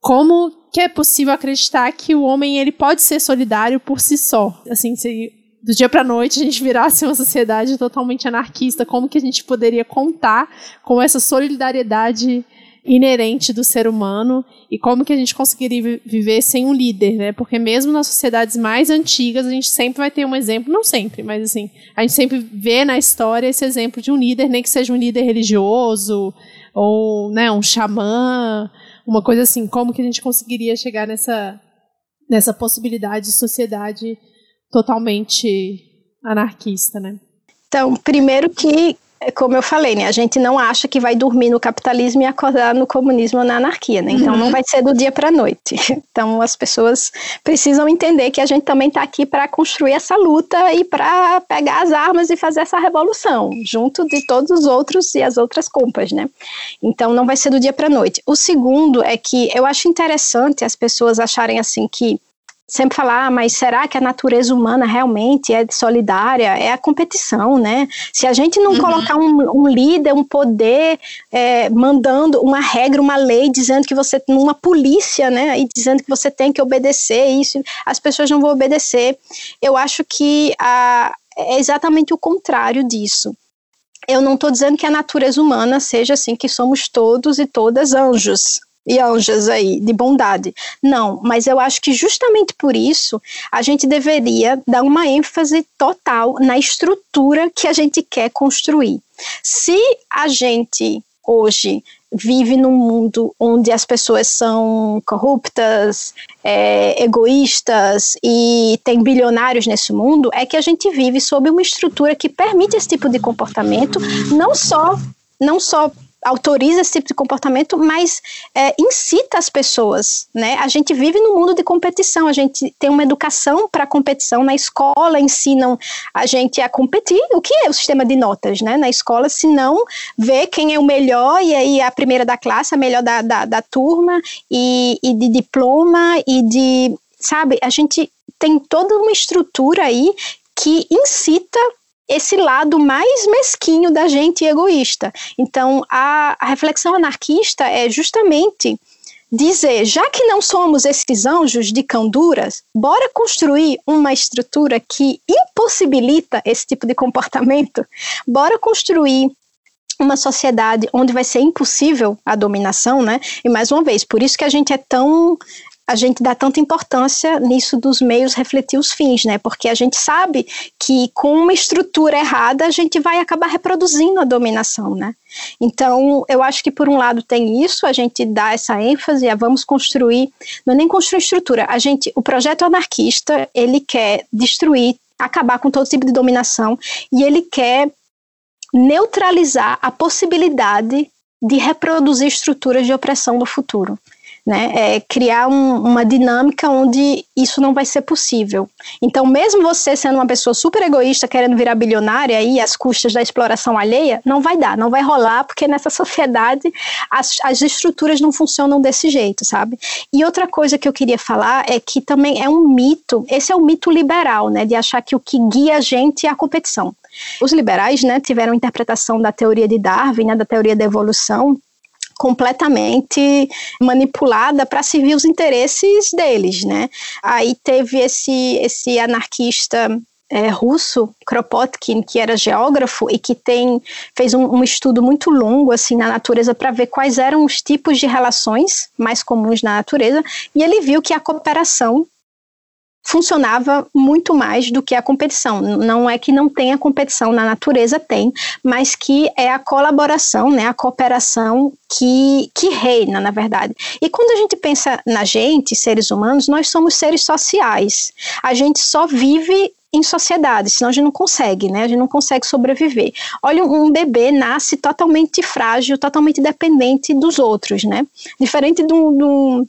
Como que é possível acreditar que o homem ele pode ser solidário por si só? Assim, se do dia para noite a gente virasse uma sociedade totalmente anarquista, como que a gente poderia contar com essa solidariedade inerente do ser humano e como que a gente conseguiria viver sem um líder, né? Porque mesmo nas sociedades mais antigas a gente sempre vai ter um exemplo, não sempre, mas assim, a gente sempre vê na história esse exemplo de um líder, nem que seja um líder religioso ou, né, um xamã, uma coisa assim, como que a gente conseguiria chegar nessa nessa possibilidade de sociedade totalmente anarquista, né? Então, primeiro que, como eu falei, né, a gente não acha que vai dormir no capitalismo e acordar no comunismo ou na anarquia, né? Então, uhum. não vai ser do dia para a noite. Então, as pessoas precisam entender que a gente também está aqui para construir essa luta e para pegar as armas e fazer essa revolução, junto de todos os outros e as outras compas, né? Então, não vai ser do dia para a noite. O segundo é que eu acho interessante as pessoas acharem assim que sempre falar, ah, mas será que a natureza humana realmente é solidária? É a competição, né? Se a gente não uhum. colocar um, um, líder, um poder, é, mandando uma regra, uma lei, dizendo que você, uma polícia, né? E dizendo que você tem que obedecer isso, as pessoas não vão obedecer. Eu acho que a, é exatamente o contrário disso eu não estou dizendo que a natureza humana seja assim, que somos todos e todas anjos e anjas aí de bondade. Não, mas eu acho que justamente por isso a gente deveria dar uma ênfase total na estrutura que a gente quer construir. Se a gente hoje vive num mundo onde as pessoas são corruptas, é, egoístas e tem bilionários nesse mundo, é que a gente vive sob uma estrutura que permite esse tipo de comportamento, não só não só autoriza esse tipo de comportamento, mas é, incita as pessoas, né? A gente vive no mundo de competição, a gente tem uma educação para competição na escola, ensinam a gente a competir. O que é o sistema de notas, né? Na escola, se não ver quem é o melhor e aí a primeira da classe, a melhor da, da, da turma e, e de diploma e de, sabe? A gente tem toda uma estrutura aí que incita esse lado mais mesquinho da gente egoísta. Então, a, a reflexão anarquista é justamente dizer, já que não somos esses anjos de canduras, bora construir uma estrutura que impossibilita esse tipo de comportamento, bora construir uma sociedade onde vai ser impossível a dominação, né? E mais uma vez, por isso que a gente é tão a gente dá tanta importância nisso dos meios refletir os fins, né? Porque a gente sabe que com uma estrutura errada a gente vai acabar reproduzindo a dominação, né? Então, eu acho que por um lado tem isso, a gente dá essa ênfase, a vamos construir, não é nem construir estrutura, a gente, o projeto anarquista, ele quer destruir, acabar com todo tipo de dominação e ele quer neutralizar a possibilidade de reproduzir estruturas de opressão no futuro. Né? É criar um, uma dinâmica onde isso não vai ser possível. Então, mesmo você sendo uma pessoa super egoísta, querendo virar bilionária aí às custas da exploração alheia, não vai dar, não vai rolar, porque nessa sociedade as, as estruturas não funcionam desse jeito, sabe? E outra coisa que eu queria falar é que também é um mito, esse é o mito liberal, né, de achar que o que guia a gente é a competição. Os liberais, né, tiveram interpretação da teoria de Darwin, né, da teoria da evolução, completamente manipulada para servir os interesses deles, né? Aí teve esse esse anarquista é, russo, Kropotkin, que era geógrafo e que tem, fez um, um estudo muito longo assim na natureza para ver quais eram os tipos de relações mais comuns na natureza, e ele viu que a cooperação funcionava muito mais do que a competição. Não é que não tenha competição na natureza, tem, mas que é a colaboração, né, a cooperação que, que reina, na verdade. E quando a gente pensa na gente, seres humanos, nós somos seres sociais. A gente só vive em sociedade, senão a gente não consegue, né? A gente não consegue sobreviver. Olha, um bebê nasce totalmente frágil, totalmente dependente dos outros, né? Diferente de um,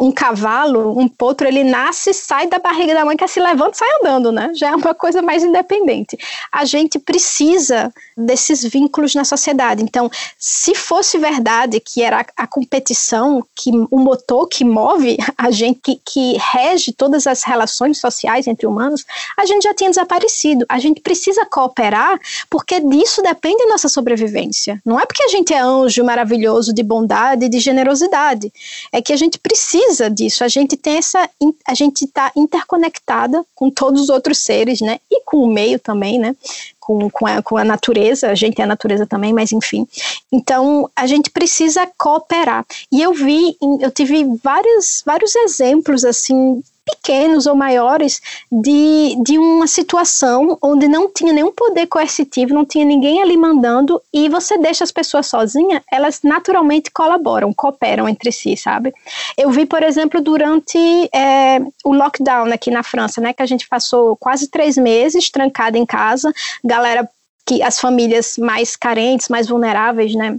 um cavalo, um potro, ele nasce, sai da barriga da mãe, que se levanta e sai andando, né? Já é uma coisa mais independente. A gente precisa desses vínculos na sociedade. Então, se fosse verdade que era a, competição, que o motor que move a gente, que, que rege todas as relações sociais entre humanos, a gente já tinha desaparecido. A gente precisa cooperar porque disso depende nossa sobrevivência. Não é porque a gente é anjo maravilhoso de bondade e de generosidade. É que a gente precisa disso. A gente tem essa. A gente está interconectada com todos os outros seres, né? E com o meio também, né? com, com, a, com a natureza, a gente é a natureza também, mas enfim. Então, a gente precisa cooperar. E eu vi, eu tive vários, vários exemplos, assim, pequenos ou maiores de, de uma situação onde não tinha nenhum poder coercitivo, não tinha ninguém ali mandando e você deixa as pessoas sozinhas, elas naturalmente colaboram, cooperam entre si, sabe? Eu vi, por exemplo, durante é, o lockdown aqui na França, né, que a gente passou quase três meses trancada em casa, galera que as famílias mais carentes, mais vulneráveis, né,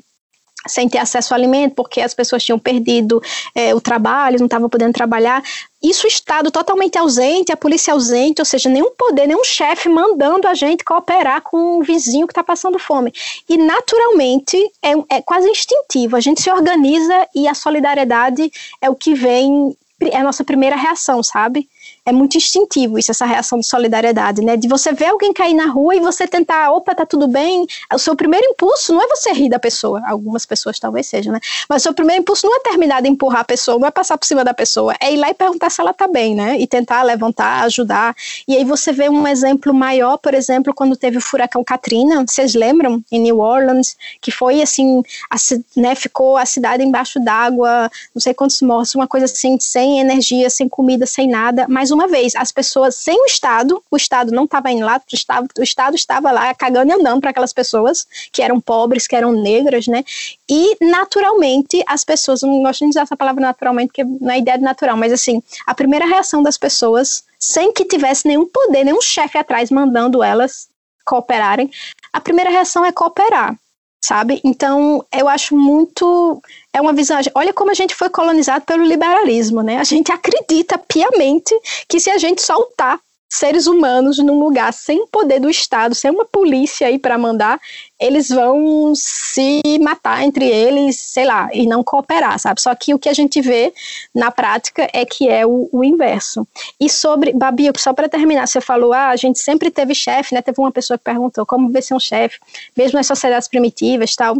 sem ter acesso ao alimento, porque as pessoas tinham perdido é, o trabalho, não estavam podendo trabalhar. Isso o Estado totalmente ausente, a polícia ausente, ou seja, nenhum poder, nenhum chefe mandando a gente cooperar com um vizinho que está passando fome. E naturalmente é, é quase instintivo, a gente se organiza e a solidariedade é o que vem, é a nossa primeira reação, sabe? É muito instintivo isso, essa reação de solidariedade, né? De você ver alguém cair na rua e você tentar, opa, tá tudo bem. O seu primeiro impulso não é você rir da pessoa, algumas pessoas talvez sejam, né? Mas o seu primeiro impulso não é terminar de empurrar a pessoa, não é passar por cima da pessoa, é ir lá e perguntar se ela tá bem, né? E tentar levantar, ajudar. E aí você vê um exemplo maior, por exemplo, quando teve o furacão Katrina, vocês lembram? Em New Orleans, que foi assim, a, né, ficou a cidade embaixo d'água, não sei quantos mortos, uma coisa assim, sem energia, sem comida, sem nada, mas uma vez, as pessoas sem o Estado, o Estado não estava indo lá, o Estado, o Estado estava lá cagando e andando para aquelas pessoas que eram pobres, que eram negras, né? E naturalmente as pessoas, não gosto de usar essa palavra naturalmente, porque não é ideia de natural, mas assim, a primeira reação das pessoas, sem que tivesse nenhum poder, nenhum chefe atrás mandando elas cooperarem, a primeira reação é cooperar sabe? Então, eu acho muito. É uma visão. Olha como a gente foi colonizado pelo liberalismo, né? A gente acredita piamente que se a gente soltar seres humanos num lugar sem poder do Estado, sem uma polícia aí para mandar, eles vão se matar entre eles, sei lá, e não cooperar, sabe? Só que o que a gente vê na prática é que é o, o inverso. E sobre, Babi, só para terminar, você falou, ah, a gente sempre teve chefe, né? Teve uma pessoa que perguntou como ver ser um chefe, mesmo nas sociedades primitivas tal.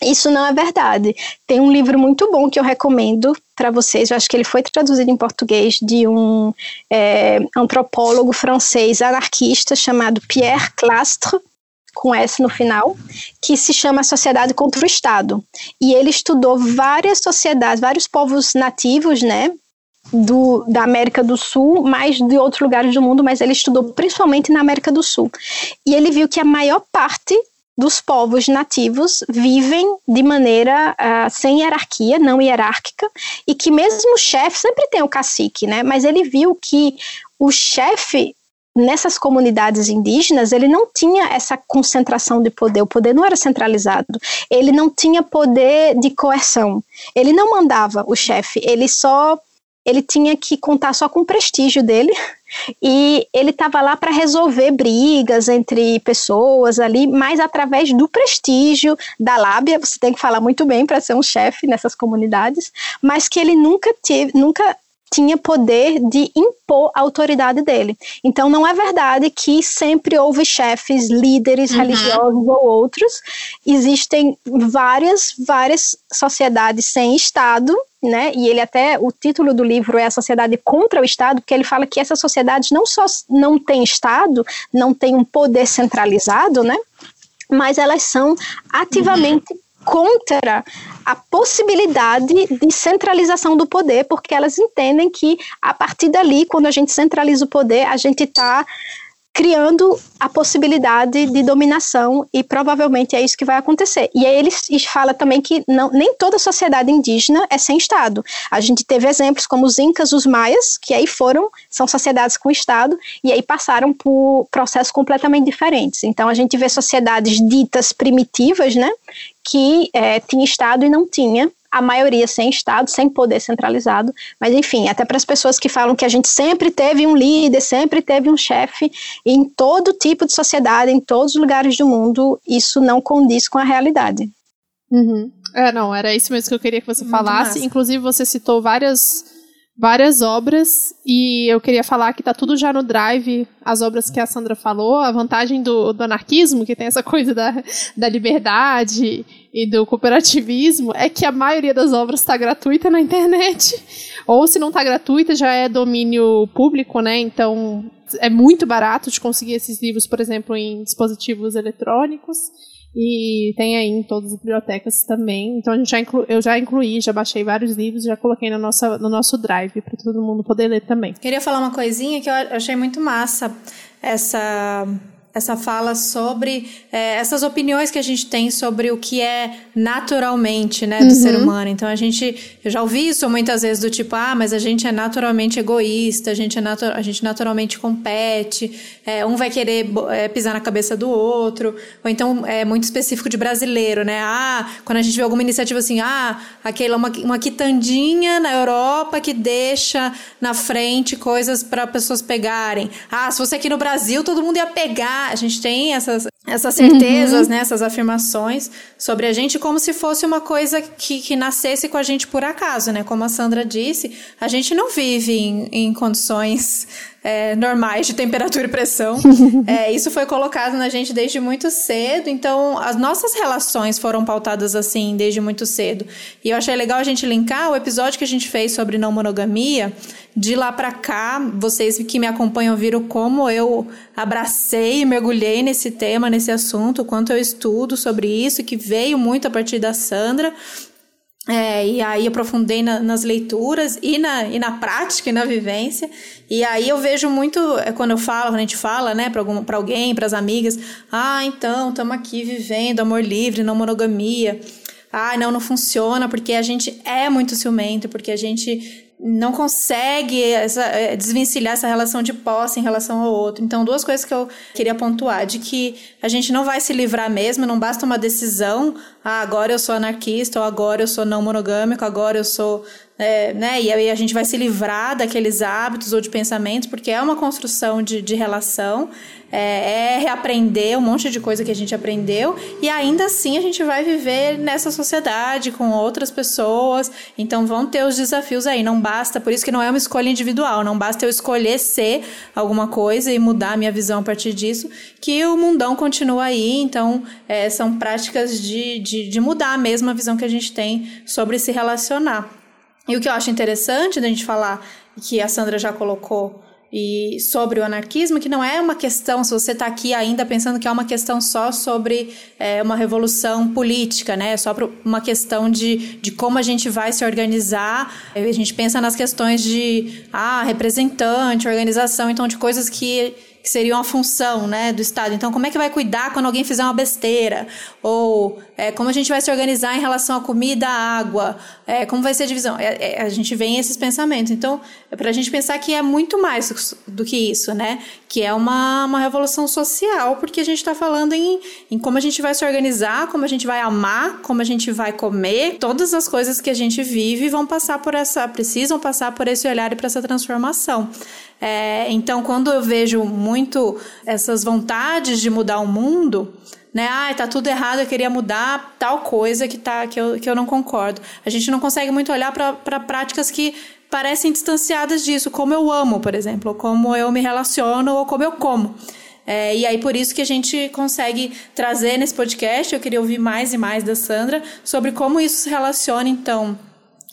Isso não é verdade. Tem um livro muito bom que eu recomendo para vocês. Eu acho que ele foi traduzido em português de um é, antropólogo francês anarquista chamado Pierre Clastre, com S no final, que se chama Sociedade contra o Estado. E ele estudou várias sociedades, vários povos nativos, né? Do, da América do Sul, mais de outros lugares do mundo, mas ele estudou principalmente na América do Sul. E ele viu que a maior parte dos povos nativos vivem de maneira uh, sem hierarquia, não hierárquica, e que mesmo o chefe sempre tem o cacique, né? Mas ele viu que o chefe nessas comunidades indígenas, ele não tinha essa concentração de poder, o poder não era centralizado, ele não tinha poder de coerção, ele não mandava o chefe, ele só ele tinha que contar só com o prestígio dele. E ele estava lá para resolver brigas entre pessoas ali, mas através do prestígio, da lábia, você tem que falar muito bem para ser um chefe nessas comunidades, mas que ele nunca teve, nunca tinha poder de impor a autoridade dele. Então, não é verdade que sempre houve chefes, líderes uhum. religiosos ou outros. Existem várias, várias sociedades sem Estado, né? E ele até o título do livro é a sociedade contra o Estado, porque ele fala que essas sociedades não só não têm Estado, não têm um poder centralizado, né? Mas elas são ativamente uhum contra a possibilidade de centralização do poder, porque elas entendem que a partir dali, quando a gente centraliza o poder, a gente está criando a possibilidade de dominação e provavelmente é isso que vai acontecer. E aí ele fala também que não, nem toda sociedade indígena é sem Estado. A gente teve exemplos como os Incas, os Maias, que aí foram, são sociedades com Estado, e aí passaram por processos completamente diferentes. Então a gente vê sociedades ditas primitivas, né, que é, tinha Estado e não tinha, a maioria sem Estado, sem poder centralizado, mas enfim, até para as pessoas que falam que a gente sempre teve um líder, sempre teve um chefe, em todo tipo de sociedade, em todos os lugares do mundo, isso não condiz com a realidade. Uhum. É, não, era isso mesmo que eu queria que você Muito falasse. Massa. Inclusive, você citou várias várias obras e eu queria falar que tá tudo já no Drive, as obras que a Sandra falou, a vantagem do, do anarquismo, que tem essa coisa da, da liberdade e do cooperativismo, é que a maioria das obras está gratuita na internet. Ou se não está gratuita, já é domínio público, né? Então é muito barato de conseguir esses livros, por exemplo, em dispositivos eletrônicos. E tem aí em todas as bibliotecas também. Então a gente já inclu, eu já incluí, já baixei vários livros, já coloquei no, nossa, no nosso drive para todo mundo poder ler também. Queria falar uma coisinha que eu achei muito massa essa essa fala sobre é, essas opiniões que a gente tem sobre o que é naturalmente, né, do uhum. ser humano. Então a gente, eu já ouvi isso muitas vezes do tipo, ah, mas a gente é naturalmente egoísta, a gente é natu a gente naturalmente compete, é, um vai querer é, pisar na cabeça do outro, ou então é muito específico de brasileiro, né? Ah, quando a gente vê alguma iniciativa assim, ah, aquela uma, uma quitandinha na Europa que deixa na frente coisas para pessoas pegarem. Ah, se fosse aqui no Brasil, todo mundo ia pegar a gente tem essas, essas certezas, uhum. né, essas afirmações sobre a gente como se fosse uma coisa que, que nascesse com a gente por acaso, né? Como a Sandra disse, a gente não vive em, em condições é, normais de temperatura e pressão. é, isso foi colocado na gente desde muito cedo, então as nossas relações foram pautadas assim desde muito cedo. E eu achei legal a gente linkar o episódio que a gente fez sobre não monogamia. De lá para cá, vocês que me acompanham viram como eu abracei e mergulhei nesse tema, nesse assunto, quanto eu estudo sobre isso, que veio muito a partir da Sandra. É, e aí aprofundei na, nas leituras e na, e na prática e na vivência. E aí eu vejo muito, é, quando eu falo, quando a gente fala, né, para alguém, para as amigas, ah, então, estamos aqui vivendo amor livre, não monogamia. Ah, não, não funciona, porque a gente é muito ciumento, porque a gente não consegue essa, é, desvencilhar essa relação de posse em relação ao outro. Então, duas coisas que eu queria pontuar: de que a gente não vai se livrar mesmo, não basta uma decisão, ah, agora eu sou anarquista, ou agora eu sou não monogâmico, agora eu sou é, né? E aí a gente vai se livrar daqueles hábitos ou de pensamentos, porque é uma construção de, de relação, é, é, reaprender um monte de coisa que a gente aprendeu, e ainda assim a gente vai viver nessa sociedade com outras pessoas, então vão ter os desafios aí, não basta, por isso que não é uma escolha individual, não basta eu escolher ser alguma coisa e mudar a minha visão a partir disso, que o mundão continua aí, então é, são práticas de, de, de mudar mesmo a visão que a gente tem sobre se relacionar. E o que eu acho interessante da gente falar, que a Sandra já colocou, e sobre o anarquismo, que não é uma questão, se você está aqui ainda pensando que é uma questão só sobre é, uma revolução política, né? É só uma questão de, de como a gente vai se organizar. A gente pensa nas questões de ah, representante, organização, então de coisas que que seria uma função, né, do Estado. Então, como é que vai cuidar quando alguém fizer uma besteira? Ou é, como a gente vai se organizar em relação à comida, à água? É, como vai ser a divisão? É, é a gente vem esses pensamentos. Então, é para a gente pensar que é muito mais do que isso, né? Que é uma, uma revolução social, porque a gente está falando em, em como a gente vai se organizar, como a gente vai amar, como a gente vai comer. Todas as coisas que a gente vive vão passar por essa, precisam passar por esse olhar e por essa transformação. É, então, quando eu vejo muito essas vontades de mudar o mundo, né? Ah, tá tudo errado, eu queria mudar tal coisa que, tá, que, eu, que eu não concordo. A gente não consegue muito olhar para práticas que parecem distanciadas disso, como eu amo, por exemplo, ou como eu me relaciono, ou como eu como. É, e aí, por isso que a gente consegue trazer nesse podcast, eu queria ouvir mais e mais da Sandra, sobre como isso se relaciona, então,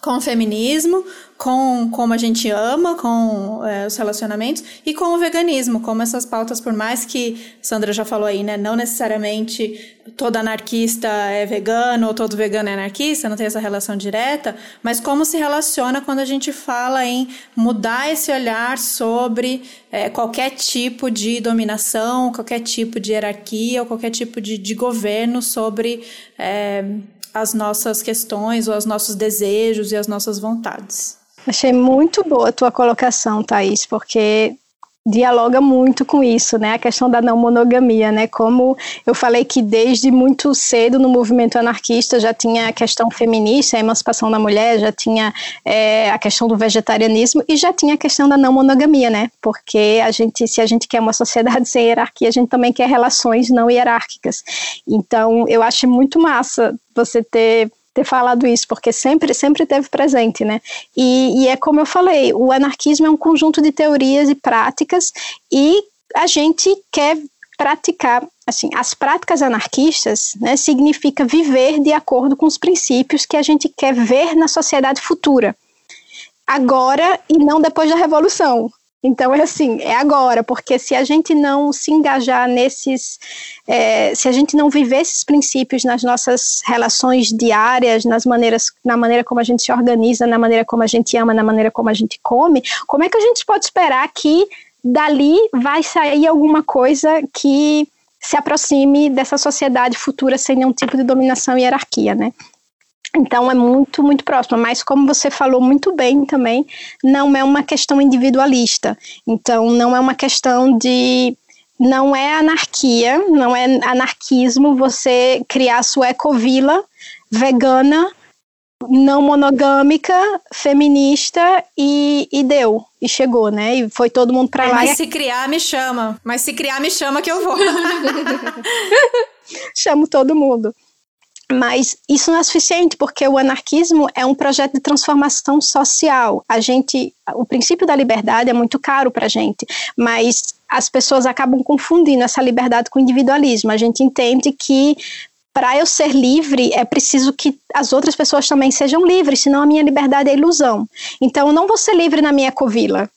com o feminismo, com como a gente ama, com é, os relacionamentos e com o veganismo, como essas pautas, por mais que Sandra já falou aí, né, não necessariamente todo anarquista é vegano ou todo vegano é anarquista, não tem essa relação direta, mas como se relaciona quando a gente fala em mudar esse olhar sobre é, qualquer tipo de dominação, qualquer tipo de hierarquia ou qualquer tipo de, de governo sobre é, as nossas questões ou os nossos desejos e as nossas vontades. Achei muito boa a tua colocação, Thaís, porque dialoga muito com isso, né? A questão da não monogamia, né? Como eu falei que desde muito cedo no movimento anarquista já tinha a questão feminista, a emancipação da mulher, já tinha é, a questão do vegetarianismo e já tinha a questão da não monogamia, né? Porque a gente, se a gente quer uma sociedade sem hierarquia, a gente também quer relações não hierárquicas. Então, eu acho muito massa você ter ter falado isso, porque sempre, sempre teve presente, né? E, e é como eu falei, o anarquismo é um conjunto de teorias e práticas e a gente quer praticar, assim, as práticas anarquistas, né, significa viver de acordo com os princípios que a gente quer ver na sociedade futura, agora e não depois da revolução, então é assim, é agora, porque se a gente não se engajar nesses, é, se a gente não viver esses princípios nas nossas relações diárias, nas maneiras, na maneira como a gente se organiza, na maneira como a gente ama, na maneira como a gente come, como é que a gente pode esperar que dali vai sair alguma coisa que se aproxime dessa sociedade futura sem nenhum tipo de dominação e hierarquia, né? Então é muito, muito próximo. Mas como você falou muito bem também, não é uma questão individualista. Então não é uma questão de não é anarquia, não é anarquismo você criar sua ecovila vegana, não monogâmica, feminista e, e deu. E chegou, né? E foi todo mundo para é, lá. Mas se criar, me chama. Mas se criar, me chama que eu vou. Chamo todo mundo. Mas isso não é suficiente, porque o anarquismo é um projeto de transformação social. A gente, o princípio da liberdade é muito caro para a gente, mas as pessoas acabam confundindo essa liberdade com individualismo. A gente entende que para eu ser livre é preciso que as outras pessoas também sejam livres, senão a minha liberdade é ilusão. Então eu não vou ser livre na minha covila.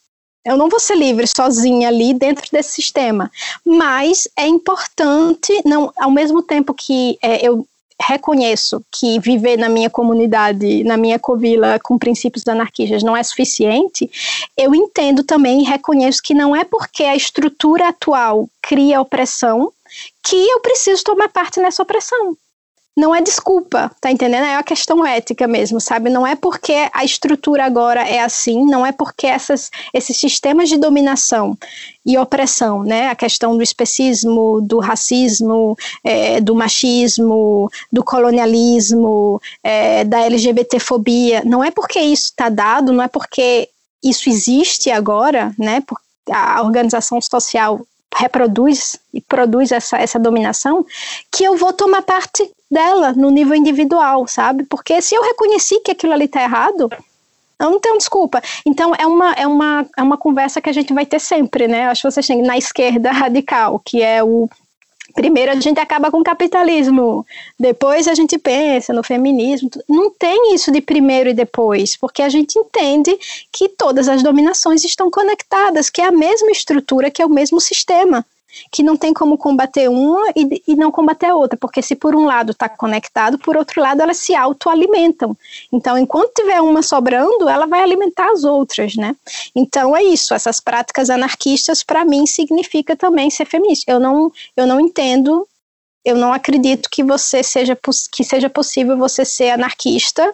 Eu não vou ser livre sozinha ali dentro desse sistema, mas é importante, não, ao mesmo tempo que é, eu reconheço que viver na minha comunidade, na minha covila com princípios anarquistas não é suficiente, eu entendo também e reconheço que não é porque a estrutura atual cria opressão que eu preciso tomar parte nessa opressão não é desculpa, tá entendendo? É uma questão ética mesmo, sabe? Não é porque a estrutura agora é assim, não é porque essas, esses sistemas de dominação e opressão, né? A questão do especismo, do racismo, é, do machismo, do colonialismo, é, da LGBTfobia, não é porque isso está dado, não é porque isso existe agora, né? A organização social reproduz e produz essa, essa dominação, que eu vou tomar parte dela no nível individual, sabe? Porque se eu reconheci que aquilo ali está errado, eu não tenho desculpa. Então é uma, é, uma, é uma conversa que a gente vai ter sempre, né? Acho que vocês têm na esquerda radical, que é o Primeiro a gente acaba com o capitalismo, depois a gente pensa no feminismo. Não tem isso de primeiro e depois, porque a gente entende que todas as dominações estão conectadas, que é a mesma estrutura, que é o mesmo sistema. Que não tem como combater uma e, e não combater a outra, porque se por um lado está conectado, por outro lado elas se autoalimentam. Então, enquanto tiver uma sobrando, ela vai alimentar as outras, né? Então é isso, essas práticas anarquistas para mim significa também ser feminista. Eu não, eu não entendo eu não acredito que você seja que seja possível você ser anarquista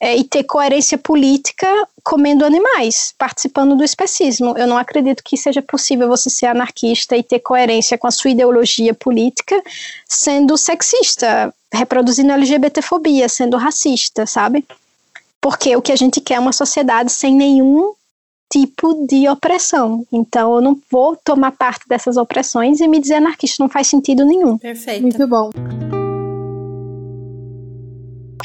é, e ter coerência política comendo animais, participando do especismo. Eu não acredito que seja possível você ser anarquista e ter coerência com a sua ideologia política sendo sexista, reproduzindo LGBTfobia, sendo racista, sabe? Porque o que a gente quer é uma sociedade sem nenhum tipo de opressão. Então eu não vou tomar parte dessas opressões e me dizer anarquista não faz sentido nenhum. Perfeito. Muito bom.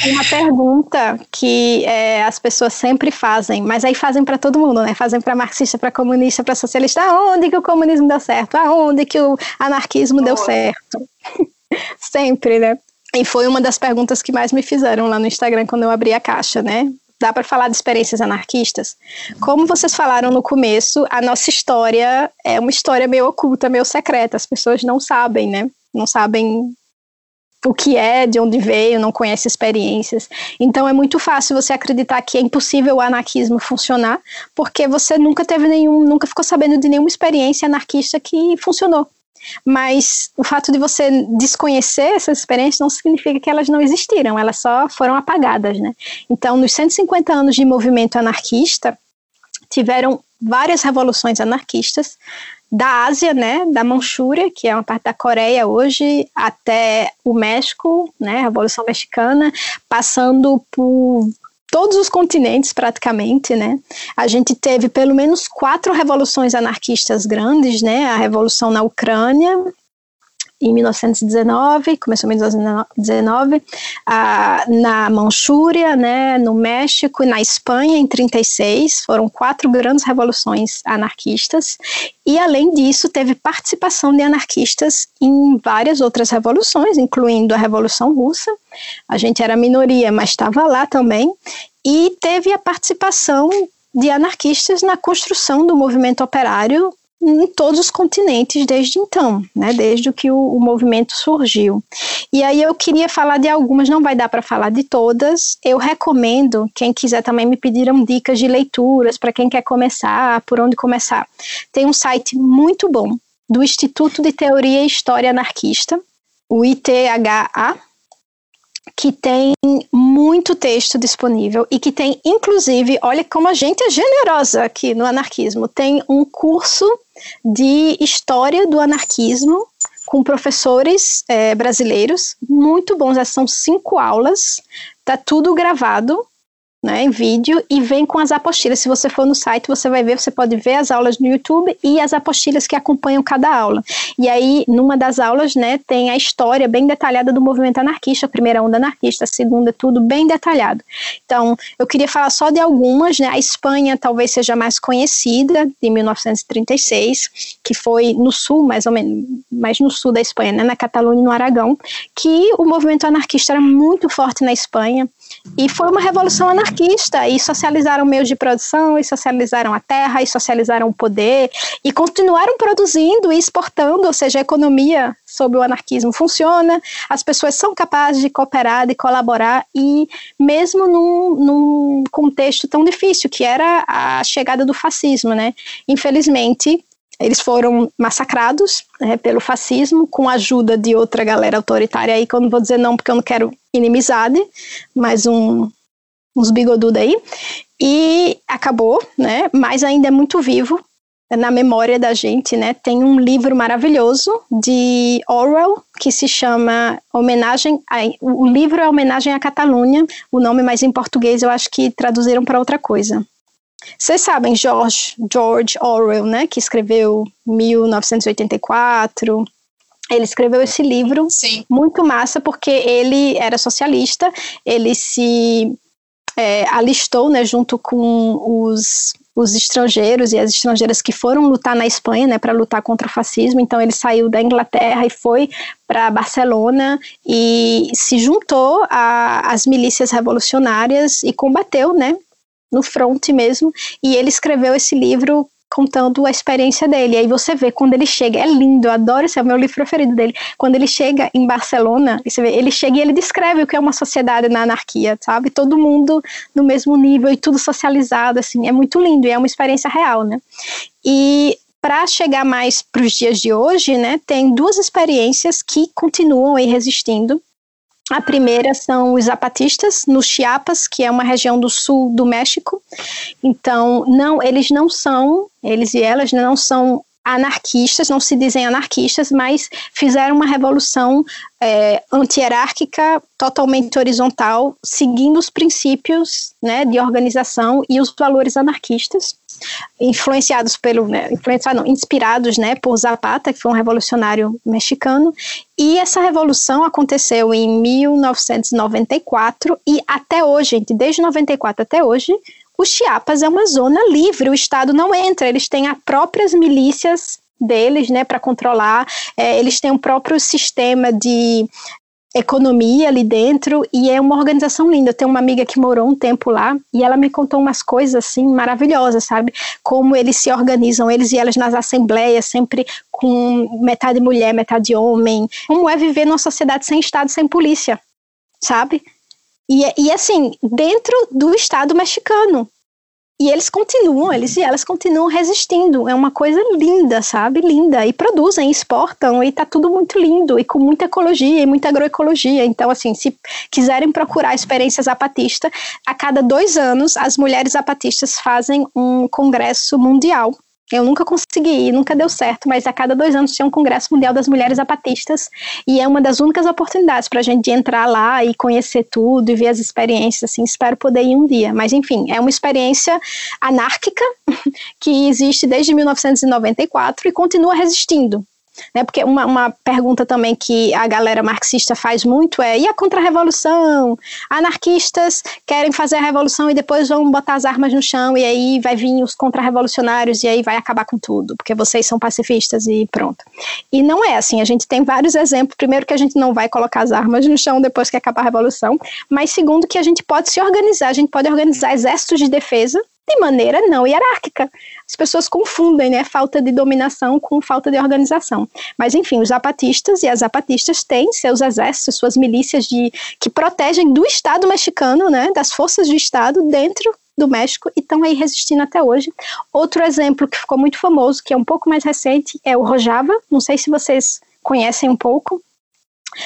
Uma pergunta que é, as pessoas sempre fazem, mas aí fazem para todo mundo, né? Fazem para marxista, para comunista, para socialista. Aonde que o comunismo deu certo? Aonde que o anarquismo deu certo? sempre, né? E foi uma das perguntas que mais me fizeram lá no Instagram quando eu abri a caixa, né? Dá para falar de experiências anarquistas? Como vocês falaram no começo, a nossa história é uma história meio oculta, meio secreta. As pessoas não sabem, né? Não sabem o que é, de onde veio, não conhece experiências. Então é muito fácil você acreditar que é impossível o anarquismo funcionar, porque você nunca teve nenhum, nunca ficou sabendo de nenhuma experiência anarquista que funcionou. Mas o fato de você desconhecer essas experiências não significa que elas não existiram, elas só foram apagadas, né? Então, nos 150 anos de movimento anarquista, tiveram várias revoluções anarquistas, da Ásia, né, da Manchúria, que é uma parte da Coreia hoje, até o México, né, a Revolução Mexicana, passando por todos os continentes praticamente, né? A gente teve pelo menos quatro revoluções anarquistas grandes, né? A revolução na Ucrânia, em 1919, começou em 1919, ah, na Manchúria, né, no México e na Espanha em 36, foram quatro grandes revoluções anarquistas, e além disso teve participação de anarquistas em várias outras revoluções, incluindo a Revolução Russa, a gente era minoria, mas estava lá também, e teve a participação de anarquistas na construção do movimento operário em todos os continentes desde então, né, desde que o, o, movimento surgiu. E aí eu queria falar de algumas, não vai dar para falar de todas. Eu recomendo, quem quiser também me pediram dicas de leituras para quem quer começar, por onde começar. Tem um site muito bom do Instituto de Teoria e História Anarquista, o ITHA, que tem muito texto disponível e que tem, inclusive, olha como a gente é generosa aqui no anarquismo, tem um curso de história do anarquismo com professores é, brasileiros muito bons. São cinco aulas, tá tudo gravado né, em vídeo e vem com as apostilas. Se você for no site, você vai ver, você pode ver as aulas no YouTube e as apostilas que acompanham cada aula. E aí, numa das aulas, né, tem a história bem detalhada do movimento anarquista, a primeira onda anarquista, a segunda, tudo bem detalhado. Então, eu queria falar só de algumas, né, a Espanha talvez seja mais conhecida, de 1936, que foi no sul, mais ou menos, mais no sul da Espanha, né, na Catalunha e no Aragão, que o movimento anarquista era muito forte na Espanha, e foi uma revolução anarquista, e socializaram meios de produção, e socializaram a terra, e socializaram o poder, e continuaram produzindo e exportando, ou seja, a economia sob o anarquismo funciona, as pessoas são capazes de cooperar, de colaborar, e mesmo num, num contexto tão difícil, que era a chegada do fascismo, né? Infelizmente, eles foram massacrados né, pelo fascismo com a ajuda de outra galera autoritária aí, que eu não vou dizer não porque eu não quero inimizade, mas um, uns bigodudos aí. E acabou, né? Mas ainda é muito vivo na memória da gente, né? Tem um livro maravilhoso de Orwell que se chama Homenagem. A, o livro é Homenagem à Catalunha. O nome, mais em português, eu acho que traduziram para outra coisa. Vocês sabem George, George Orwell, né, que escreveu 1984. Ele escreveu esse livro Sim. muito massa porque ele era socialista, ele se é, alistou, né, junto com os, os estrangeiros e as estrangeiras que foram lutar na Espanha, né, para lutar contra o fascismo. Então ele saiu da Inglaterra e foi para Barcelona e se juntou às milícias revolucionárias e combateu, né, no front mesmo, e ele escreveu esse livro contando a experiência dele. Aí você vê quando ele chega, é lindo, eu adoro esse é o meu livro preferido dele. Quando ele chega em Barcelona, você vê, ele chega e ele descreve o que é uma sociedade na anarquia, sabe? Todo mundo no mesmo nível e tudo socializado, assim, é muito lindo e é uma experiência real, né? E para chegar mais para os dias de hoje, né, tem duas experiências que continuam aí resistindo. A primeira são os zapatistas no Chiapas, que é uma região do sul do México. Então, não, eles não são, eles e elas não são anarquistas, não se dizem anarquistas, mas fizeram uma revolução é, anti-hierárquica, totalmente horizontal, seguindo os princípios né, de organização e os valores anarquistas influenciados pelo, né, influenciados, não, inspirados, né, por Zapata, que foi um revolucionário mexicano, e essa revolução aconteceu em 1994 e até hoje, gente, desde 94 até hoje, o Chiapas é uma zona livre, o Estado não entra, eles têm as próprias milícias deles, né, para controlar, é, eles têm um próprio sistema de economia ali dentro e é uma organização linda. Eu tenho uma amiga que morou um tempo lá e ela me contou umas coisas assim maravilhosas, sabe? Como eles se organizam, eles e elas nas assembleias, sempre com metade mulher, metade homem. Como é viver numa sociedade sem Estado, sem polícia, sabe? E, e assim, dentro do Estado mexicano, e eles continuam, eles e elas continuam resistindo. É uma coisa linda, sabe? Linda. E produzem, exportam, e tá tudo muito lindo, e com muita ecologia e muita agroecologia. Então, assim, se quiserem procurar a experiência zapatista, a cada dois anos as mulheres zapatistas fazem um congresso mundial eu nunca consegui nunca deu certo, mas a cada dois anos tinha um Congresso Mundial das Mulheres Zapatistas e é uma das únicas oportunidades para a gente entrar lá e conhecer tudo e ver as experiências. Assim, espero poder ir um dia. Mas, enfim, é uma experiência anárquica que existe desde 1994 e continua resistindo. Né? Porque uma, uma pergunta também que a galera marxista faz muito é: e a contra-revolução? Anarquistas querem fazer a revolução e depois vão botar as armas no chão, e aí vai vir os contra-revolucionários e aí vai acabar com tudo, porque vocês são pacifistas e pronto. E não é assim, a gente tem vários exemplos. Primeiro, que a gente não vai colocar as armas no chão depois que acabar a revolução, mas segundo, que a gente pode se organizar, a gente pode organizar exércitos de defesa de maneira não hierárquica. As pessoas confundem, né, falta de dominação com falta de organização. Mas enfim, os zapatistas e as zapatistas têm seus exércitos, suas milícias de que protegem do Estado mexicano, né, das forças do Estado dentro do México e estão aí resistindo até hoje. Outro exemplo que ficou muito famoso, que é um pouco mais recente, é o Rojava. Não sei se vocês conhecem um pouco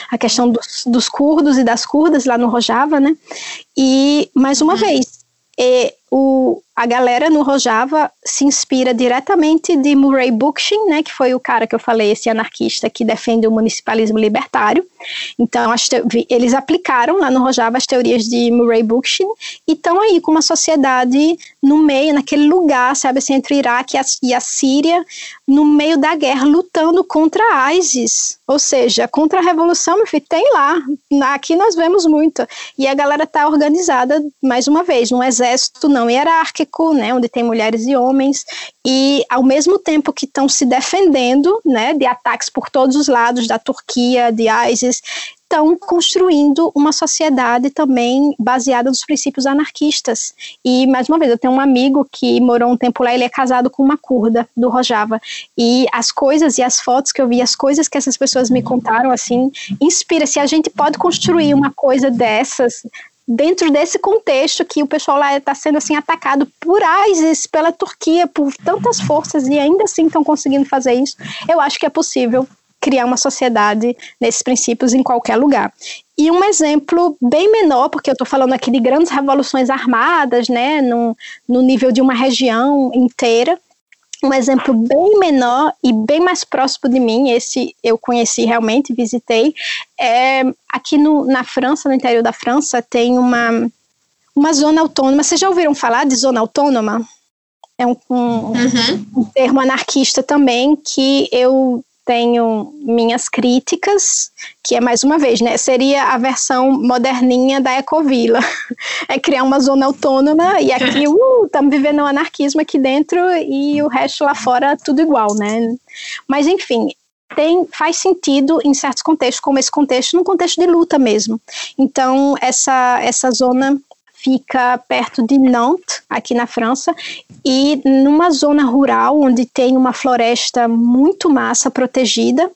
a questão dos, dos curdos e das curdas lá no Rojava, né? E mais uma uhum. vez, é, o, a galera no Rojava se inspira diretamente de Murray Bookchin, né, que foi o cara que eu falei, esse anarquista que defende o municipalismo libertário. Então, eles aplicaram lá no Rojava as teorias de Murray Bookchin e estão aí com uma sociedade no meio, naquele lugar, sabe, assim, entre o Iraque e a, e a Síria, no meio da guerra, lutando contra a ISIS. Ou seja, contra a revolução, meu filho, tem lá. Aqui nós vemos muito. E a galera está organizada, mais uma vez, num exército não hierárquico, né, onde tem mulheres e homens, e ao mesmo tempo que estão se defendendo, né, de ataques por todos os lados da Turquia, de ISIS, estão construindo uma sociedade também baseada nos princípios anarquistas. E, mais uma vez, eu tenho um amigo que morou um tempo lá, ele é casado com uma curda do Rojava. E as coisas e as fotos que eu vi, as coisas que essas pessoas me contaram, assim, inspira. Se a gente pode construir uma coisa dessas dentro desse contexto que o pessoal lá está sendo assim atacado por ISIS, pela Turquia, por tantas forças e ainda assim estão conseguindo fazer isso, eu acho que é possível criar uma sociedade nesses princípios em qualquer lugar. E um exemplo bem menor, porque eu estou falando aqui de grandes revoluções armadas, né, no, no nível de uma região inteira, um exemplo bem menor e bem mais próximo de mim, esse eu conheci realmente, visitei, é, aqui no, na França, no interior da França, tem uma, uma zona autônoma. Vocês já ouviram falar de zona autônoma? É um, um, uhum. um termo anarquista também que eu tenho minhas críticas, que é mais uma vez, né? Seria a versão moderninha da Ecovila. É criar uma zona autônoma e aqui, uh, estamos vivendo um anarquismo aqui dentro e o resto lá fora tudo igual, né? Mas enfim, tem, faz sentido em certos contextos, como esse contexto, num contexto de luta mesmo. Então, essa, essa zona fica perto de Nantes, aqui na França, e numa zona rural onde tem uma floresta muito massa protegida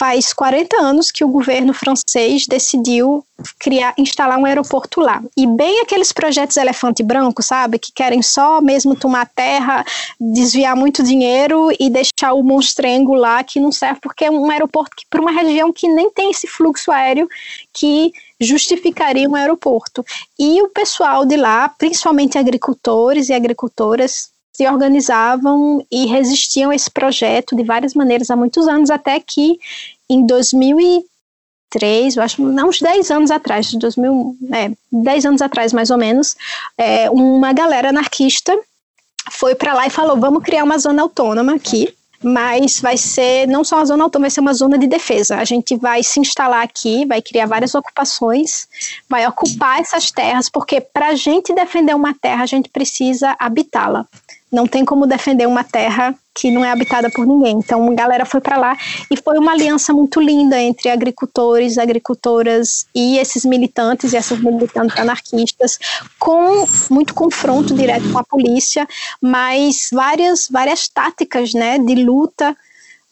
faz 40 anos que o governo francês decidiu criar, instalar um aeroporto lá. E bem aqueles projetos elefante branco, sabe, que querem só mesmo tomar terra, desviar muito dinheiro e deixar o monstrengo lá que não serve porque é um aeroporto para uma região que nem tem esse fluxo aéreo que justificaria um aeroporto. E o pessoal de lá, principalmente agricultores e agricultoras, se organizavam e resistiam a esse projeto de várias maneiras há muitos anos, até que em 2003, eu acho, não, uns 10 anos atrás, 2000, é, 10 anos atrás mais ou menos, é, uma galera anarquista foi para lá e falou: vamos criar uma zona autônoma aqui, mas vai ser não só uma zona autônoma, vai ser uma zona de defesa. A gente vai se instalar aqui, vai criar várias ocupações, vai ocupar essas terras, porque para a gente defender uma terra, a gente precisa habitá-la não tem como defender uma terra que não é habitada por ninguém. Então, a galera foi para lá e foi uma aliança muito linda entre agricultores, agricultoras e esses militantes e essas militantes anarquistas, com muito confronto direto com a polícia, mas várias várias táticas, né, de luta,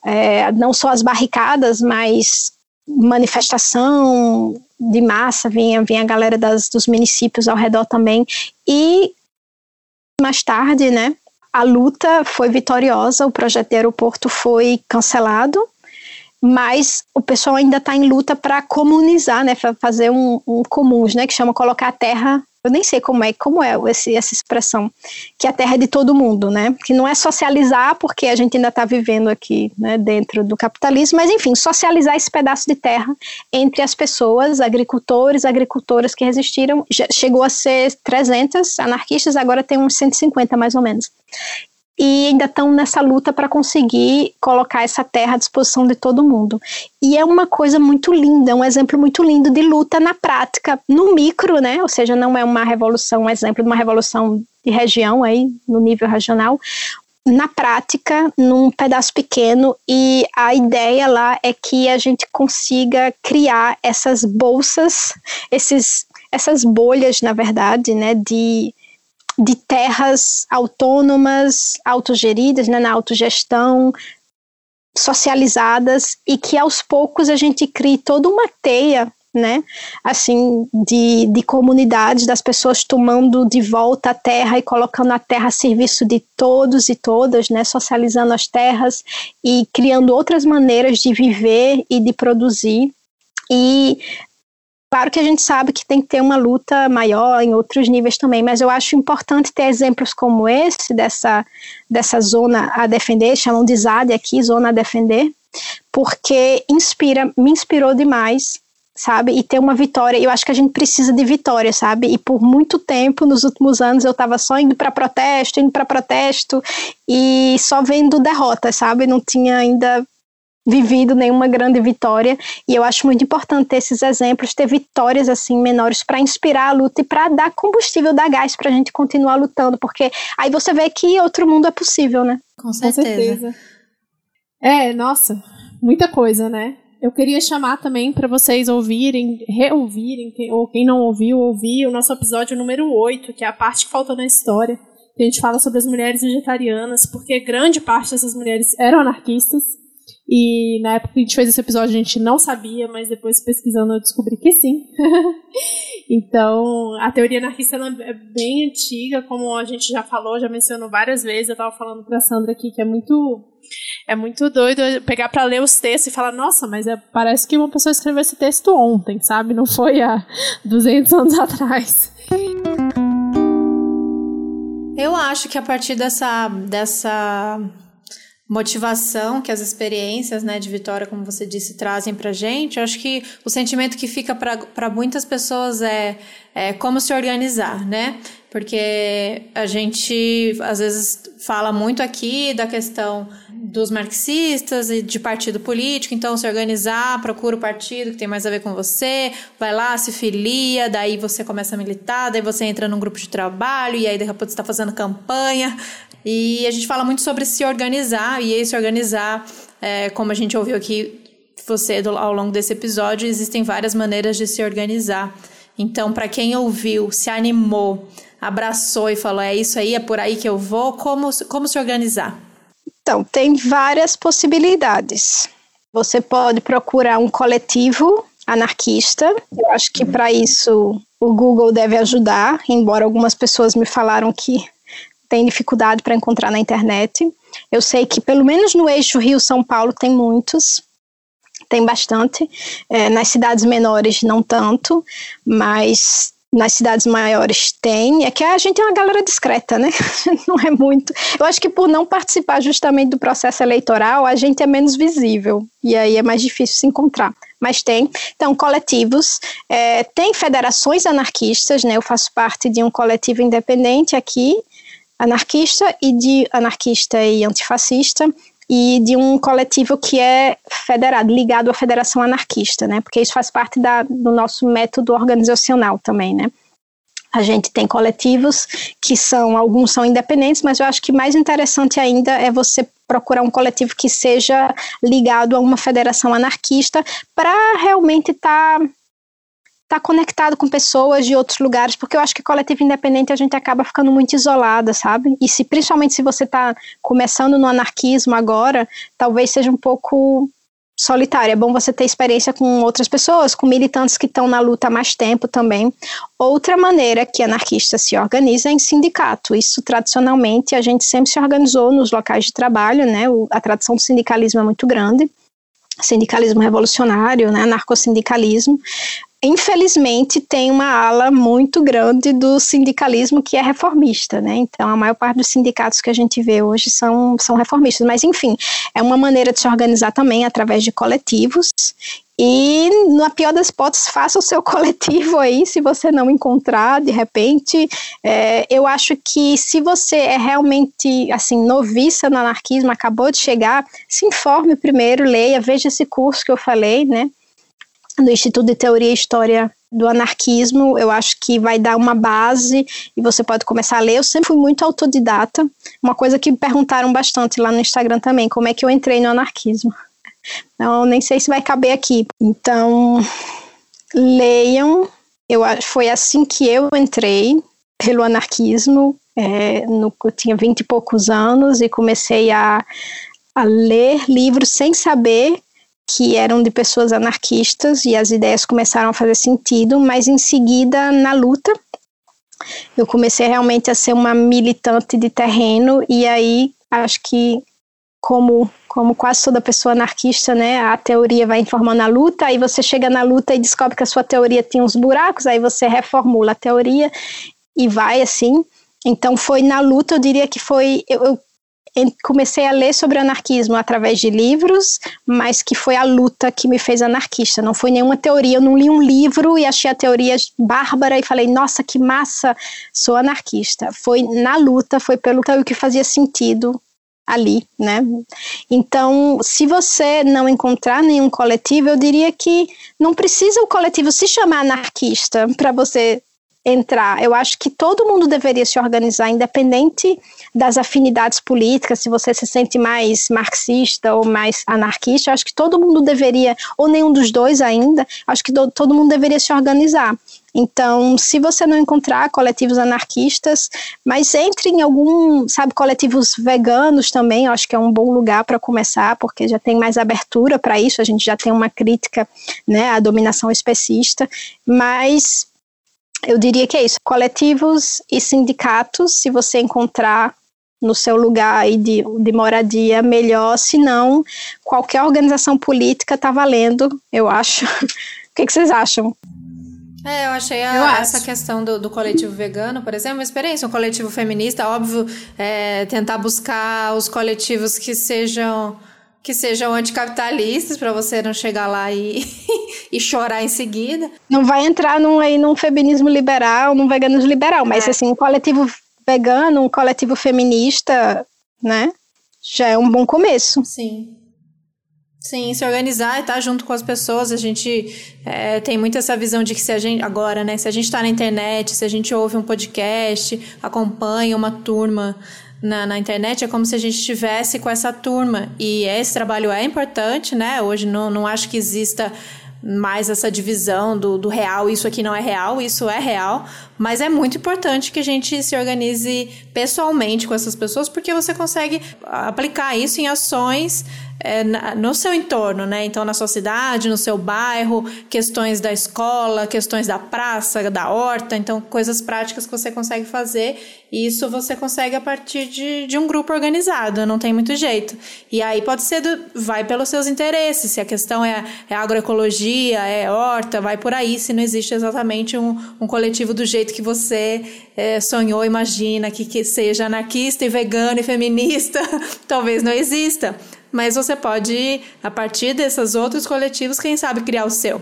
é, não só as barricadas, mas manifestação de massa, vinha, vinha a galera das, dos municípios ao redor também, e mais tarde, né, a luta foi vitoriosa, o projeto de aeroporto foi cancelado, mas o pessoal ainda está em luta para comunizar, né, fazer um, um comuns, né, que chama colocar a terra eu nem sei como é, como é esse, essa expressão, que a terra é de todo mundo, né? Que não é socializar, porque a gente ainda está vivendo aqui né, dentro do capitalismo, mas enfim, socializar esse pedaço de terra entre as pessoas, agricultores, agricultoras que resistiram, chegou a ser 300 anarquistas, agora tem uns 150 mais ou menos e ainda estão nessa luta para conseguir colocar essa terra à disposição de todo mundo. E é uma coisa muito linda, um exemplo muito lindo de luta na prática, no micro, né? Ou seja, não é uma revolução, um exemplo de uma revolução de região aí, no nível regional, na prática, num pedaço pequeno, e a ideia lá é que a gente consiga criar essas bolsas, esses, essas bolhas, na verdade, né, de de terras autônomas, autogeridas, né, na autogestão, socializadas e que aos poucos a gente crie toda uma teia né, assim, de, de comunidades, das pessoas tomando de volta a terra e colocando a terra a serviço de todos e todas, né, socializando as terras e criando outras maneiras de viver e de produzir. E Claro que a gente sabe que tem que ter uma luta maior em outros níveis também, mas eu acho importante ter exemplos como esse, dessa, dessa zona a defender, chamam de ZAD aqui, zona a defender, porque inspira, me inspirou demais, sabe? E ter uma vitória, eu acho que a gente precisa de vitória, sabe? E por muito tempo, nos últimos anos, eu estava só indo para protesto, indo para protesto e só vendo derrotas, sabe? Não tinha ainda vivido nenhuma grande vitória e eu acho muito importante ter esses exemplos, ter vitórias assim menores para inspirar a luta e para dar combustível, dar gás para a gente continuar lutando, porque aí você vê que outro mundo é possível, né? Com certeza. Com certeza. É, nossa, muita coisa, né? Eu queria chamar também para vocês ouvirem, reouvirem, ou quem não ouviu, ouvir o nosso episódio número 8, que é a parte que faltou na história. Que a gente fala sobre as mulheres vegetarianas, porque grande parte dessas mulheres eram anarquistas e na época que a gente fez esse episódio a gente não sabia, mas depois pesquisando eu descobri que sim. então, a teoria anarquista é bem antiga, como a gente já falou, já mencionou várias vezes. Eu estava falando para Sandra aqui que é muito é muito doido pegar para ler os textos e falar, nossa, mas é, parece que uma pessoa escreveu esse texto ontem, sabe? Não foi há 200 anos atrás. Eu acho que a partir dessa dessa motivação que as experiências né, de vitória, como você disse, trazem para gente, eu acho que o sentimento que fica para muitas pessoas é, é como se organizar, né? Porque a gente às vezes fala muito aqui da questão dos marxistas e de partido político, então se organizar, procura o partido que tem mais a ver com você, vai lá, se filia, daí você começa a militar, daí você entra num grupo de trabalho e aí de repente você está fazendo campanha e a gente fala muito sobre se organizar, e esse organizar, é, como a gente ouviu aqui você ao longo desse episódio, existem várias maneiras de se organizar. Então, para quem ouviu, se animou, abraçou e falou: é isso aí, é por aí que eu vou, como, como se organizar? Então, tem várias possibilidades. Você pode procurar um coletivo anarquista. Eu acho que para isso o Google deve ajudar, embora algumas pessoas me falaram que tem dificuldade para encontrar na internet. Eu sei que pelo menos no eixo Rio-São Paulo tem muitos, tem bastante. É, nas cidades menores não tanto, mas nas cidades maiores tem, é que a gente é uma galera discreta, né? não é muito. Eu acho que por não participar justamente do processo eleitoral, a gente é menos visível e aí é mais difícil se encontrar. Mas tem, então, coletivos, é, tem federações anarquistas, né? Eu faço parte de um coletivo independente aqui, anarquista e de anarquista e antifascista, e de um coletivo que é federado, ligado à Federação Anarquista, né? Porque isso faz parte da, do nosso método organizacional também, né? A gente tem coletivos que são, alguns são independentes, mas eu acho que mais interessante ainda é você procurar um coletivo que seja ligado a uma federação anarquista para realmente estar tá estar tá conectado com pessoas de outros lugares, porque eu acho que coletivo independente a gente acaba ficando muito isolada, sabe? E se principalmente se você está começando no anarquismo agora, talvez seja um pouco solitário. É bom você ter experiência com outras pessoas, com militantes que estão na luta há mais tempo também. Outra maneira que anarquista se organiza é em sindicato. Isso tradicionalmente a gente sempre se organizou nos locais de trabalho, né? O, a tradição do sindicalismo é muito grande sindicalismo revolucionário, né, anarcossindicalismo, infelizmente tem uma ala muito grande do sindicalismo que é reformista, né? Então a maior parte dos sindicatos que a gente vê hoje são, são reformistas, mas enfim, é uma maneira de se organizar também através de coletivos. E, na pior das hipóteses, faça o seu coletivo aí, se você não encontrar, de repente. É, eu acho que se você é realmente, assim, noviça no anarquismo, acabou de chegar, se informe primeiro, leia, veja esse curso que eu falei, né? Do Instituto de Teoria e História do Anarquismo, eu acho que vai dar uma base e você pode começar a ler. Eu sempre fui muito autodidata, uma coisa que perguntaram bastante lá no Instagram também, como é que eu entrei no anarquismo. Então, nem sei se vai caber aqui. Então, leiam. Eu, foi assim que eu entrei pelo anarquismo. É, no, eu tinha vinte e poucos anos e comecei a, a ler livros sem saber que eram de pessoas anarquistas e as ideias começaram a fazer sentido, mas em seguida, na luta, eu comecei realmente a ser uma militante de terreno e aí acho que como como quase toda pessoa anarquista, né, a teoria vai informando a luta, aí você chega na luta e descobre que a sua teoria tinha uns buracos, aí você reformula a teoria e vai assim. Então foi na luta, eu diria que foi eu, eu comecei a ler sobre anarquismo através de livros, mas que foi a luta que me fez anarquista. Não foi nenhuma teoria. Eu não li um livro e achei a teoria bárbara e falei, nossa, que massa, sou anarquista. Foi na luta, foi pelo que fazia sentido ali, né? Então, se você não encontrar nenhum coletivo, eu diria que não precisa o coletivo se chamar anarquista para você entrar. Eu acho que todo mundo deveria se organizar, independente das afinidades políticas, se você se sente mais marxista ou mais anarquista, acho que todo mundo deveria, ou nenhum dos dois ainda, acho que do, todo mundo deveria se organizar. Então, se você não encontrar coletivos anarquistas, mas entre em algum, sabe, coletivos veganos também, acho que é um bom lugar para começar, porque já tem mais abertura para isso, a gente já tem uma crítica, né, à dominação especista, mas eu diria que é isso. Coletivos e sindicatos, se você encontrar no seu lugar aí de, de moradia, melhor. Se não, qualquer organização política está valendo, eu acho. o que, que, vocês acham? É, eu achei a, eu essa questão do, do, coletivo vegano, por exemplo, uma experiência. Um coletivo feminista, óbvio, é, tentar buscar os coletivos que sejam que sejam anticapitalistas para você não chegar lá e, e chorar em seguida. Não vai entrar num, aí, num feminismo liberal, num veganismo liberal, mas é. assim, um coletivo vegano, um coletivo feminista, né? Já é um bom começo. Sim. Sim, se organizar e estar tá junto com as pessoas. A gente é, tem muito essa visão de que se a gente, agora, né? Se a gente está na internet, se a gente ouve um podcast, acompanha uma turma na, na internet, é como se a gente estivesse com essa turma. E esse trabalho é importante, né? Hoje não, não acho que exista mais essa divisão do, do real, isso aqui não é real, isso é real, mas é muito importante que a gente se organize pessoalmente com essas pessoas, porque você consegue aplicar isso em ações é, no seu entorno, né? Então, na sua cidade, no seu bairro, questões da escola, questões da praça, da horta, então, coisas práticas que você consegue fazer, e isso você consegue a partir de, de um grupo organizado, não tem muito jeito. E aí pode ser, do, vai pelos seus interesses, se a questão é, é agroecologia, é horta, vai por aí, se não existe exatamente um, um coletivo do jeito que você é, sonhou, imagina, que, que seja anarquista e vegano e feminista, talvez não exista mas você pode, a partir desses outros coletivos, quem sabe criar o seu.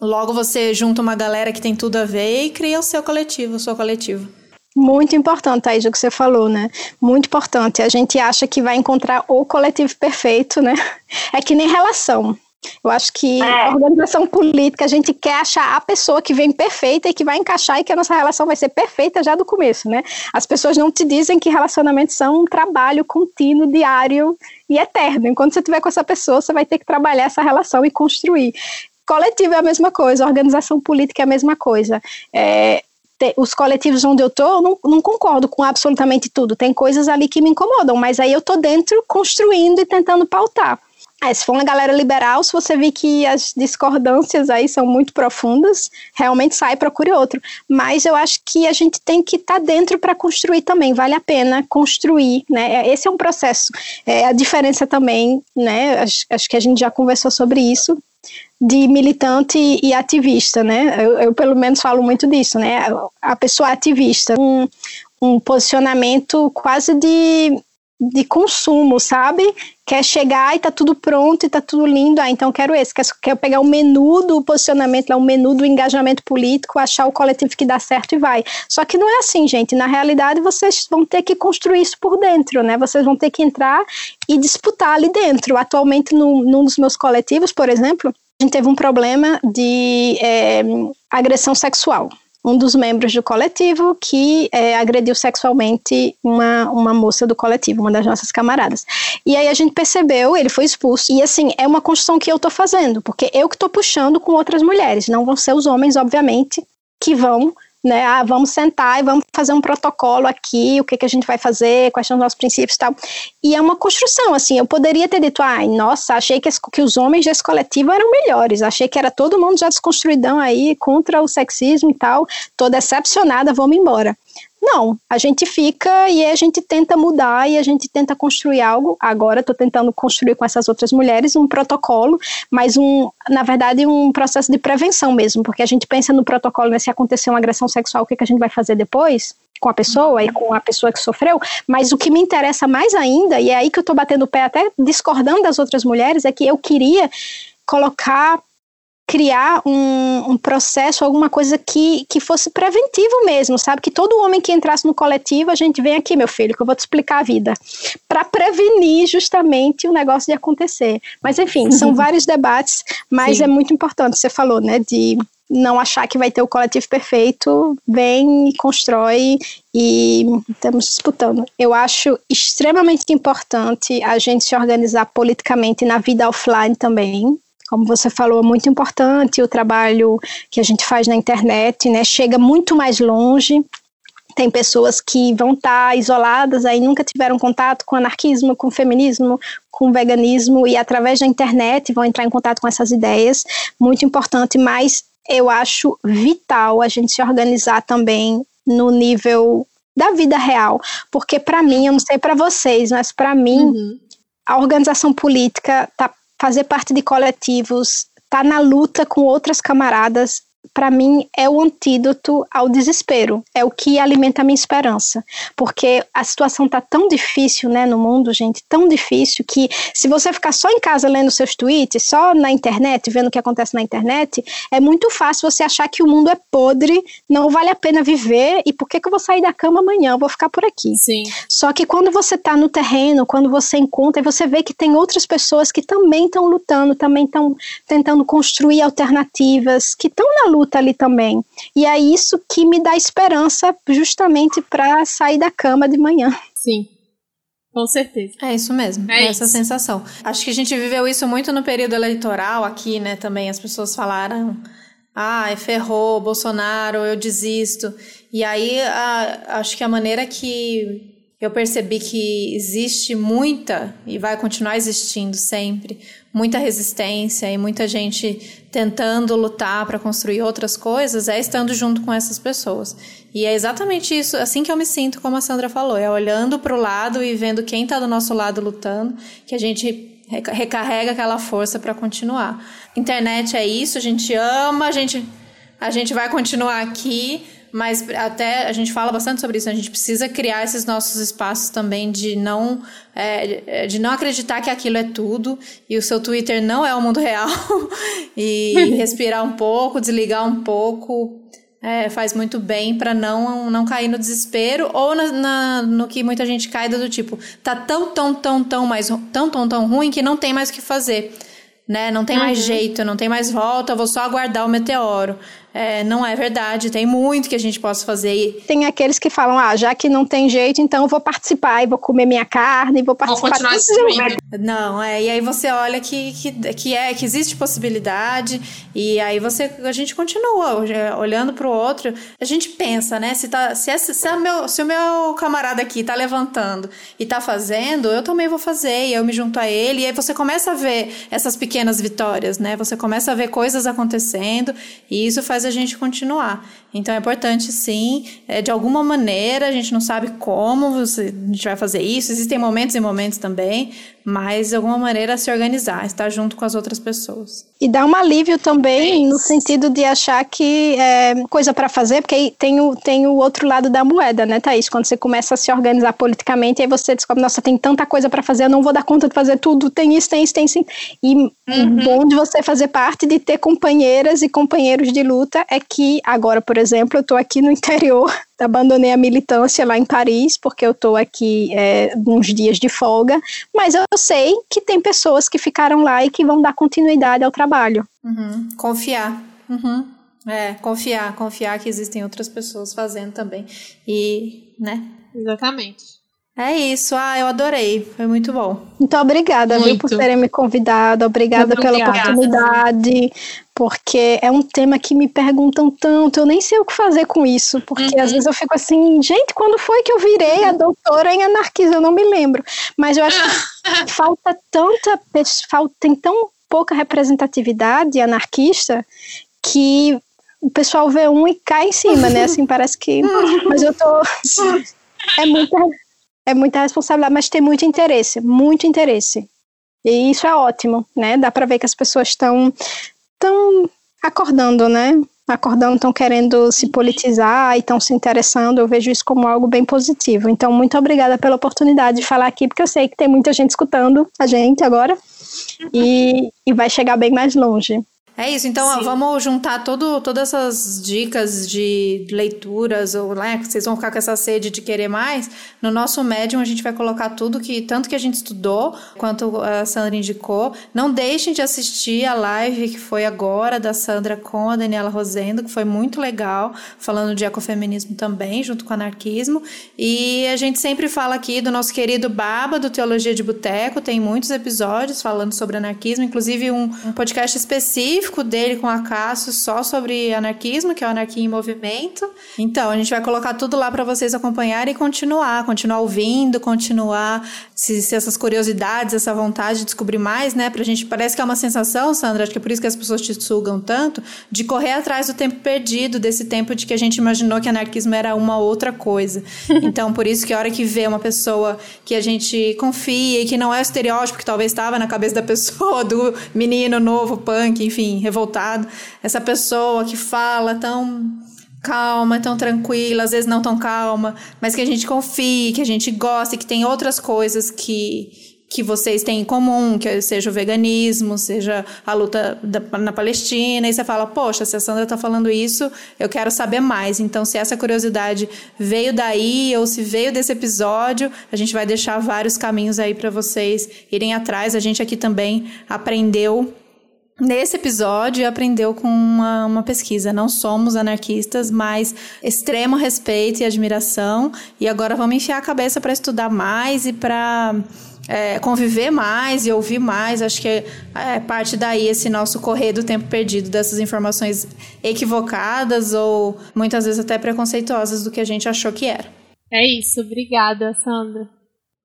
Logo você junta uma galera que tem tudo a ver e cria o seu coletivo, o seu coletivo. Muito importante, Thaís, o que você falou, né? Muito importante. A gente acha que vai encontrar o coletivo perfeito, né? É que nem relação. Eu acho que é. a organização política, a gente quer achar a pessoa que vem perfeita e que vai encaixar e que a nossa relação vai ser perfeita já do começo, né? As pessoas não te dizem que relacionamentos são um trabalho contínuo, diário e eterno. Enquanto você estiver com essa pessoa, você vai ter que trabalhar essa relação e construir. Coletivo é a mesma coisa, organização política é a mesma coisa. É, os coletivos onde eu estou, não, não concordo com absolutamente tudo. Tem coisas ali que me incomodam, mas aí eu estou dentro construindo e tentando pautar. É, se for uma galera liberal, se você vir que as discordâncias aí são muito profundas, realmente sai, procure outro. Mas eu acho que a gente tem que estar tá dentro para construir também, vale a pena construir, né? Esse é um processo. É, a diferença também, né? Acho, acho que a gente já conversou sobre isso, de militante e ativista, né? Eu, eu, pelo menos falo muito disso, né? A pessoa ativista, um, um posicionamento quase de de consumo, sabe? Quer chegar e tá tudo pronto e tá tudo lindo. Ah, então quero esse. Quer, pegar o menu do posicionamento, lá, o menu do engajamento político, achar o coletivo que dá certo e vai. Só que não é assim, gente. Na realidade, vocês vão ter que construir isso por dentro, né? Vocês vão ter que entrar e disputar ali dentro. Atualmente, no, num dos meus coletivos, por exemplo, a gente teve um problema de é, agressão sexual um dos membros do coletivo que é, agrediu sexualmente uma, uma moça do coletivo, uma das nossas camaradas. E aí a gente percebeu, ele foi expulso. E assim, é uma construção que eu tô fazendo, porque eu que tô puxando com outras mulheres, não vão ser os homens, obviamente, que vão né? Ah, vamos sentar e vamos fazer um protocolo aqui, o que, que a gente vai fazer, quais são os nossos princípios e tal. E é uma construção, assim, eu poderia ter dito, ai, nossa, achei que, que os homens desse coletivo eram melhores, achei que era todo mundo já desconstruidão aí contra o sexismo e tal, tô decepcionada, vamos embora. Não, a gente fica e a gente tenta mudar e a gente tenta construir algo. Agora estou tentando construir com essas outras mulheres um protocolo, mas um, na verdade, um processo de prevenção mesmo, porque a gente pensa no protocolo, né, se acontecer uma agressão sexual, o que, que a gente vai fazer depois? com a pessoa e com a pessoa que sofreu, mas o que me interessa mais ainda, e é aí que eu estou batendo o pé até discordando das outras mulheres, é que eu queria colocar criar um, um, processo, alguma coisa que, que fosse preventivo mesmo, sabe? Que todo homem que entrasse no coletivo, a gente vem aqui, meu filho, que eu vou te explicar a vida, para prevenir justamente o negócio de acontecer. Mas enfim, são vários debates, mas Sim. é muito importante, você falou, né, de não achar que vai ter o coletivo perfeito, vem e constrói e estamos disputando. Eu acho extremamente importante a gente se organizar politicamente na vida offline também, como você falou, é muito importante o trabalho que a gente faz na internet, né? Chega muito mais longe. Tem pessoas que vão estar tá isoladas, aí nunca tiveram contato com anarquismo, com feminismo, com veganismo e através da internet vão entrar em contato com essas ideias. Muito importante, mas eu acho vital a gente se organizar também no nível da vida real, porque para mim, eu não sei para vocês, mas para mim uhum. a organização política está fazer parte de coletivos, estar tá na luta com outras camaradas para mim, é o antídoto ao desespero, é o que alimenta a minha esperança, porque a situação tá tão difícil, né, no mundo, gente, tão difícil que se você ficar só em casa lendo seus tweets, só na internet, vendo o que acontece na internet, é muito fácil você achar que o mundo é podre, não vale a pena viver e por que, que eu vou sair da cama amanhã? Eu vou ficar por aqui. Sim. Só que quando você tá no terreno, quando você encontra e você vê que tem outras pessoas que também estão lutando, também estão tentando construir alternativas, que estão na luta ali também. E é isso que me dá esperança justamente para sair da cama de manhã. Sim. Com certeza. É isso mesmo, é, é essa isso. sensação. Acho que a gente viveu isso muito no período eleitoral aqui, né? Também as pessoas falaram, ah, ferrou, Bolsonaro, eu desisto. E aí, a, acho que a maneira que eu percebi que existe muita, e vai continuar existindo sempre, muita resistência e muita gente tentando lutar para construir outras coisas, é estando junto com essas pessoas. E é exatamente isso, assim que eu me sinto, como a Sandra falou, é olhando para o lado e vendo quem está do nosso lado lutando, que a gente recarrega aquela força para continuar. Internet é isso, a gente ama, a gente, a gente vai continuar aqui mas até a gente fala bastante sobre isso. A gente precisa criar esses nossos espaços também de não é, de não acreditar que aquilo é tudo e o seu Twitter não é o mundo real e respirar um pouco, desligar um pouco. É, faz muito bem para não, não cair no desespero ou na, na, no que muita gente cai do tipo, tá tão, tão, tão, tão mais tão, tão, tão ruim que não tem mais o que fazer. Né? Não tem uhum. mais jeito, não tem mais volta, eu vou só aguardar o meteoro. É, não é verdade, tem muito que a gente possa fazer. Tem aqueles que falam, ah, já que não tem jeito, então eu vou participar e vou comer minha carne, vou participar. Vou continuar Não, é, e aí você olha que, que, que, é, que existe possibilidade, e aí você, a gente continua olhando para o outro, a gente pensa, né, se, tá, se, esse, se, meu, se o meu camarada aqui tá levantando e tá fazendo, eu também vou fazer, e eu me junto a ele, e aí você começa a ver essas pequenas vitórias, né, você começa a ver coisas acontecendo, e isso faz faz a gente continuar. Então é importante sim, é, de alguma maneira, a gente não sabe como você, a gente vai fazer isso, existem momentos e momentos também, mas de alguma maneira se organizar, estar junto com as outras pessoas. E dá um alívio também no sentido de achar que é coisa para fazer, porque aí tem o, tem o outro lado da moeda, né, Thaís? Quando você começa a se organizar politicamente, aí você descobre, nossa, tem tanta coisa para fazer, eu não vou dar conta de fazer tudo, tem isso, tem isso, tem isso. E uhum. bom de você fazer parte de ter companheiras e companheiros de luta é que agora, por exemplo, eu estou aqui no interior, abandonei a militância lá em Paris, porque eu estou aqui é, uns dias de folga, mas eu sei que tem pessoas que ficaram lá e que vão dar continuidade ao trabalho. Uhum. Confiar. Uhum. É, confiar, confiar que existem outras pessoas fazendo também. E, né? Exatamente. É isso, ah, eu adorei, foi muito bom. Muito obrigada, muito. viu, por terem me convidado, obrigada muito pela obrigada. oportunidade, porque é um tema que me perguntam tanto, eu nem sei o que fazer com isso, porque uhum. às vezes eu fico assim, gente, quando foi que eu virei a doutora em anarquismo? Eu não me lembro, mas eu acho que falta tanta, falta, tem tão pouca representatividade anarquista que o pessoal vê um e cai em cima, né? Assim, parece que. Mas eu tô. É muita, é muita responsabilidade, mas tem muito interesse, muito interesse. E isso é ótimo, né? Dá para ver que as pessoas estão estão acordando, né? Acordando, estão querendo se politizar e estão se interessando. Eu vejo isso como algo bem positivo. Então, muito obrigada pela oportunidade de falar aqui, porque eu sei que tem muita gente escutando a gente agora e, e vai chegar bem mais longe. É isso, então ó, vamos juntar todo, todas essas dicas de leituras, ou né, vocês vão ficar com essa sede de querer mais. No nosso Medium a gente vai colocar tudo que, tanto que a gente estudou, quanto a Sandra indicou. Não deixem de assistir a live que foi agora da Sandra com a Daniela Rosendo, que foi muito legal, falando de ecofeminismo também, junto com o anarquismo. E a gente sempre fala aqui do nosso querido Baba, do Teologia de Boteco, tem muitos episódios falando sobre anarquismo, inclusive um, um podcast específico específico dele com a Cássio só sobre anarquismo, que é o Anarquia em Movimento. Então, a gente vai colocar tudo lá para vocês acompanharem e continuar, continuar ouvindo, continuar se, se, essas curiosidades, essa vontade de descobrir mais, né? Pra gente parece que é uma sensação, Sandra, acho que é por isso que as pessoas te sugam tanto, de correr atrás do tempo perdido, desse tempo de que a gente imaginou que anarquismo era uma outra coisa. Então, por isso que a hora que vê uma pessoa que a gente confia e que não é o estereótipo que talvez estava na cabeça da pessoa, do menino novo, punk, enfim, revoltado, essa pessoa que fala tão calma, tão tranquila, às vezes não tão calma, mas que a gente confie, que a gente gosta e que tem outras coisas que que vocês têm em comum, que seja o veganismo, seja a luta da, na Palestina, e você fala, poxa, se a Sandra está falando isso, eu quero saber mais. Então, se essa curiosidade veio daí ou se veio desse episódio, a gente vai deixar vários caminhos aí para vocês irem atrás. A gente aqui também aprendeu nesse episódio aprendeu com uma, uma pesquisa. Não somos anarquistas, mas extremo respeito e admiração. E agora vamos enfiar a cabeça para estudar mais e para é, conviver mais e ouvir mais. Acho que é, é, parte daí esse nosso correr do tempo perdido, dessas informações equivocadas ou muitas vezes até preconceituosas do que a gente achou que era. É isso, obrigada, Sandra.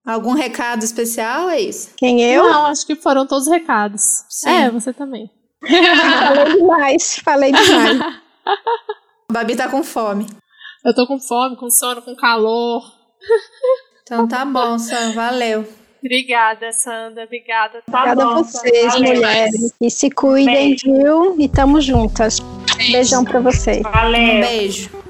Algum recado especial? É isso? Quem eu? Não, acho que foram todos os recados. Sim. É, você também. falei demais, falei demais. Babi tá com fome. Eu tô com fome, com sono, com calor. Então tá bom, Sam, valeu. Obrigada, Sandra. Obrigada. Tá Obrigada bom, a vocês, valeu. mulheres. E se cuidem, Beijo. viu? E tamo juntas. Beijo. Beijão pra vocês. Valeu. Um beijo.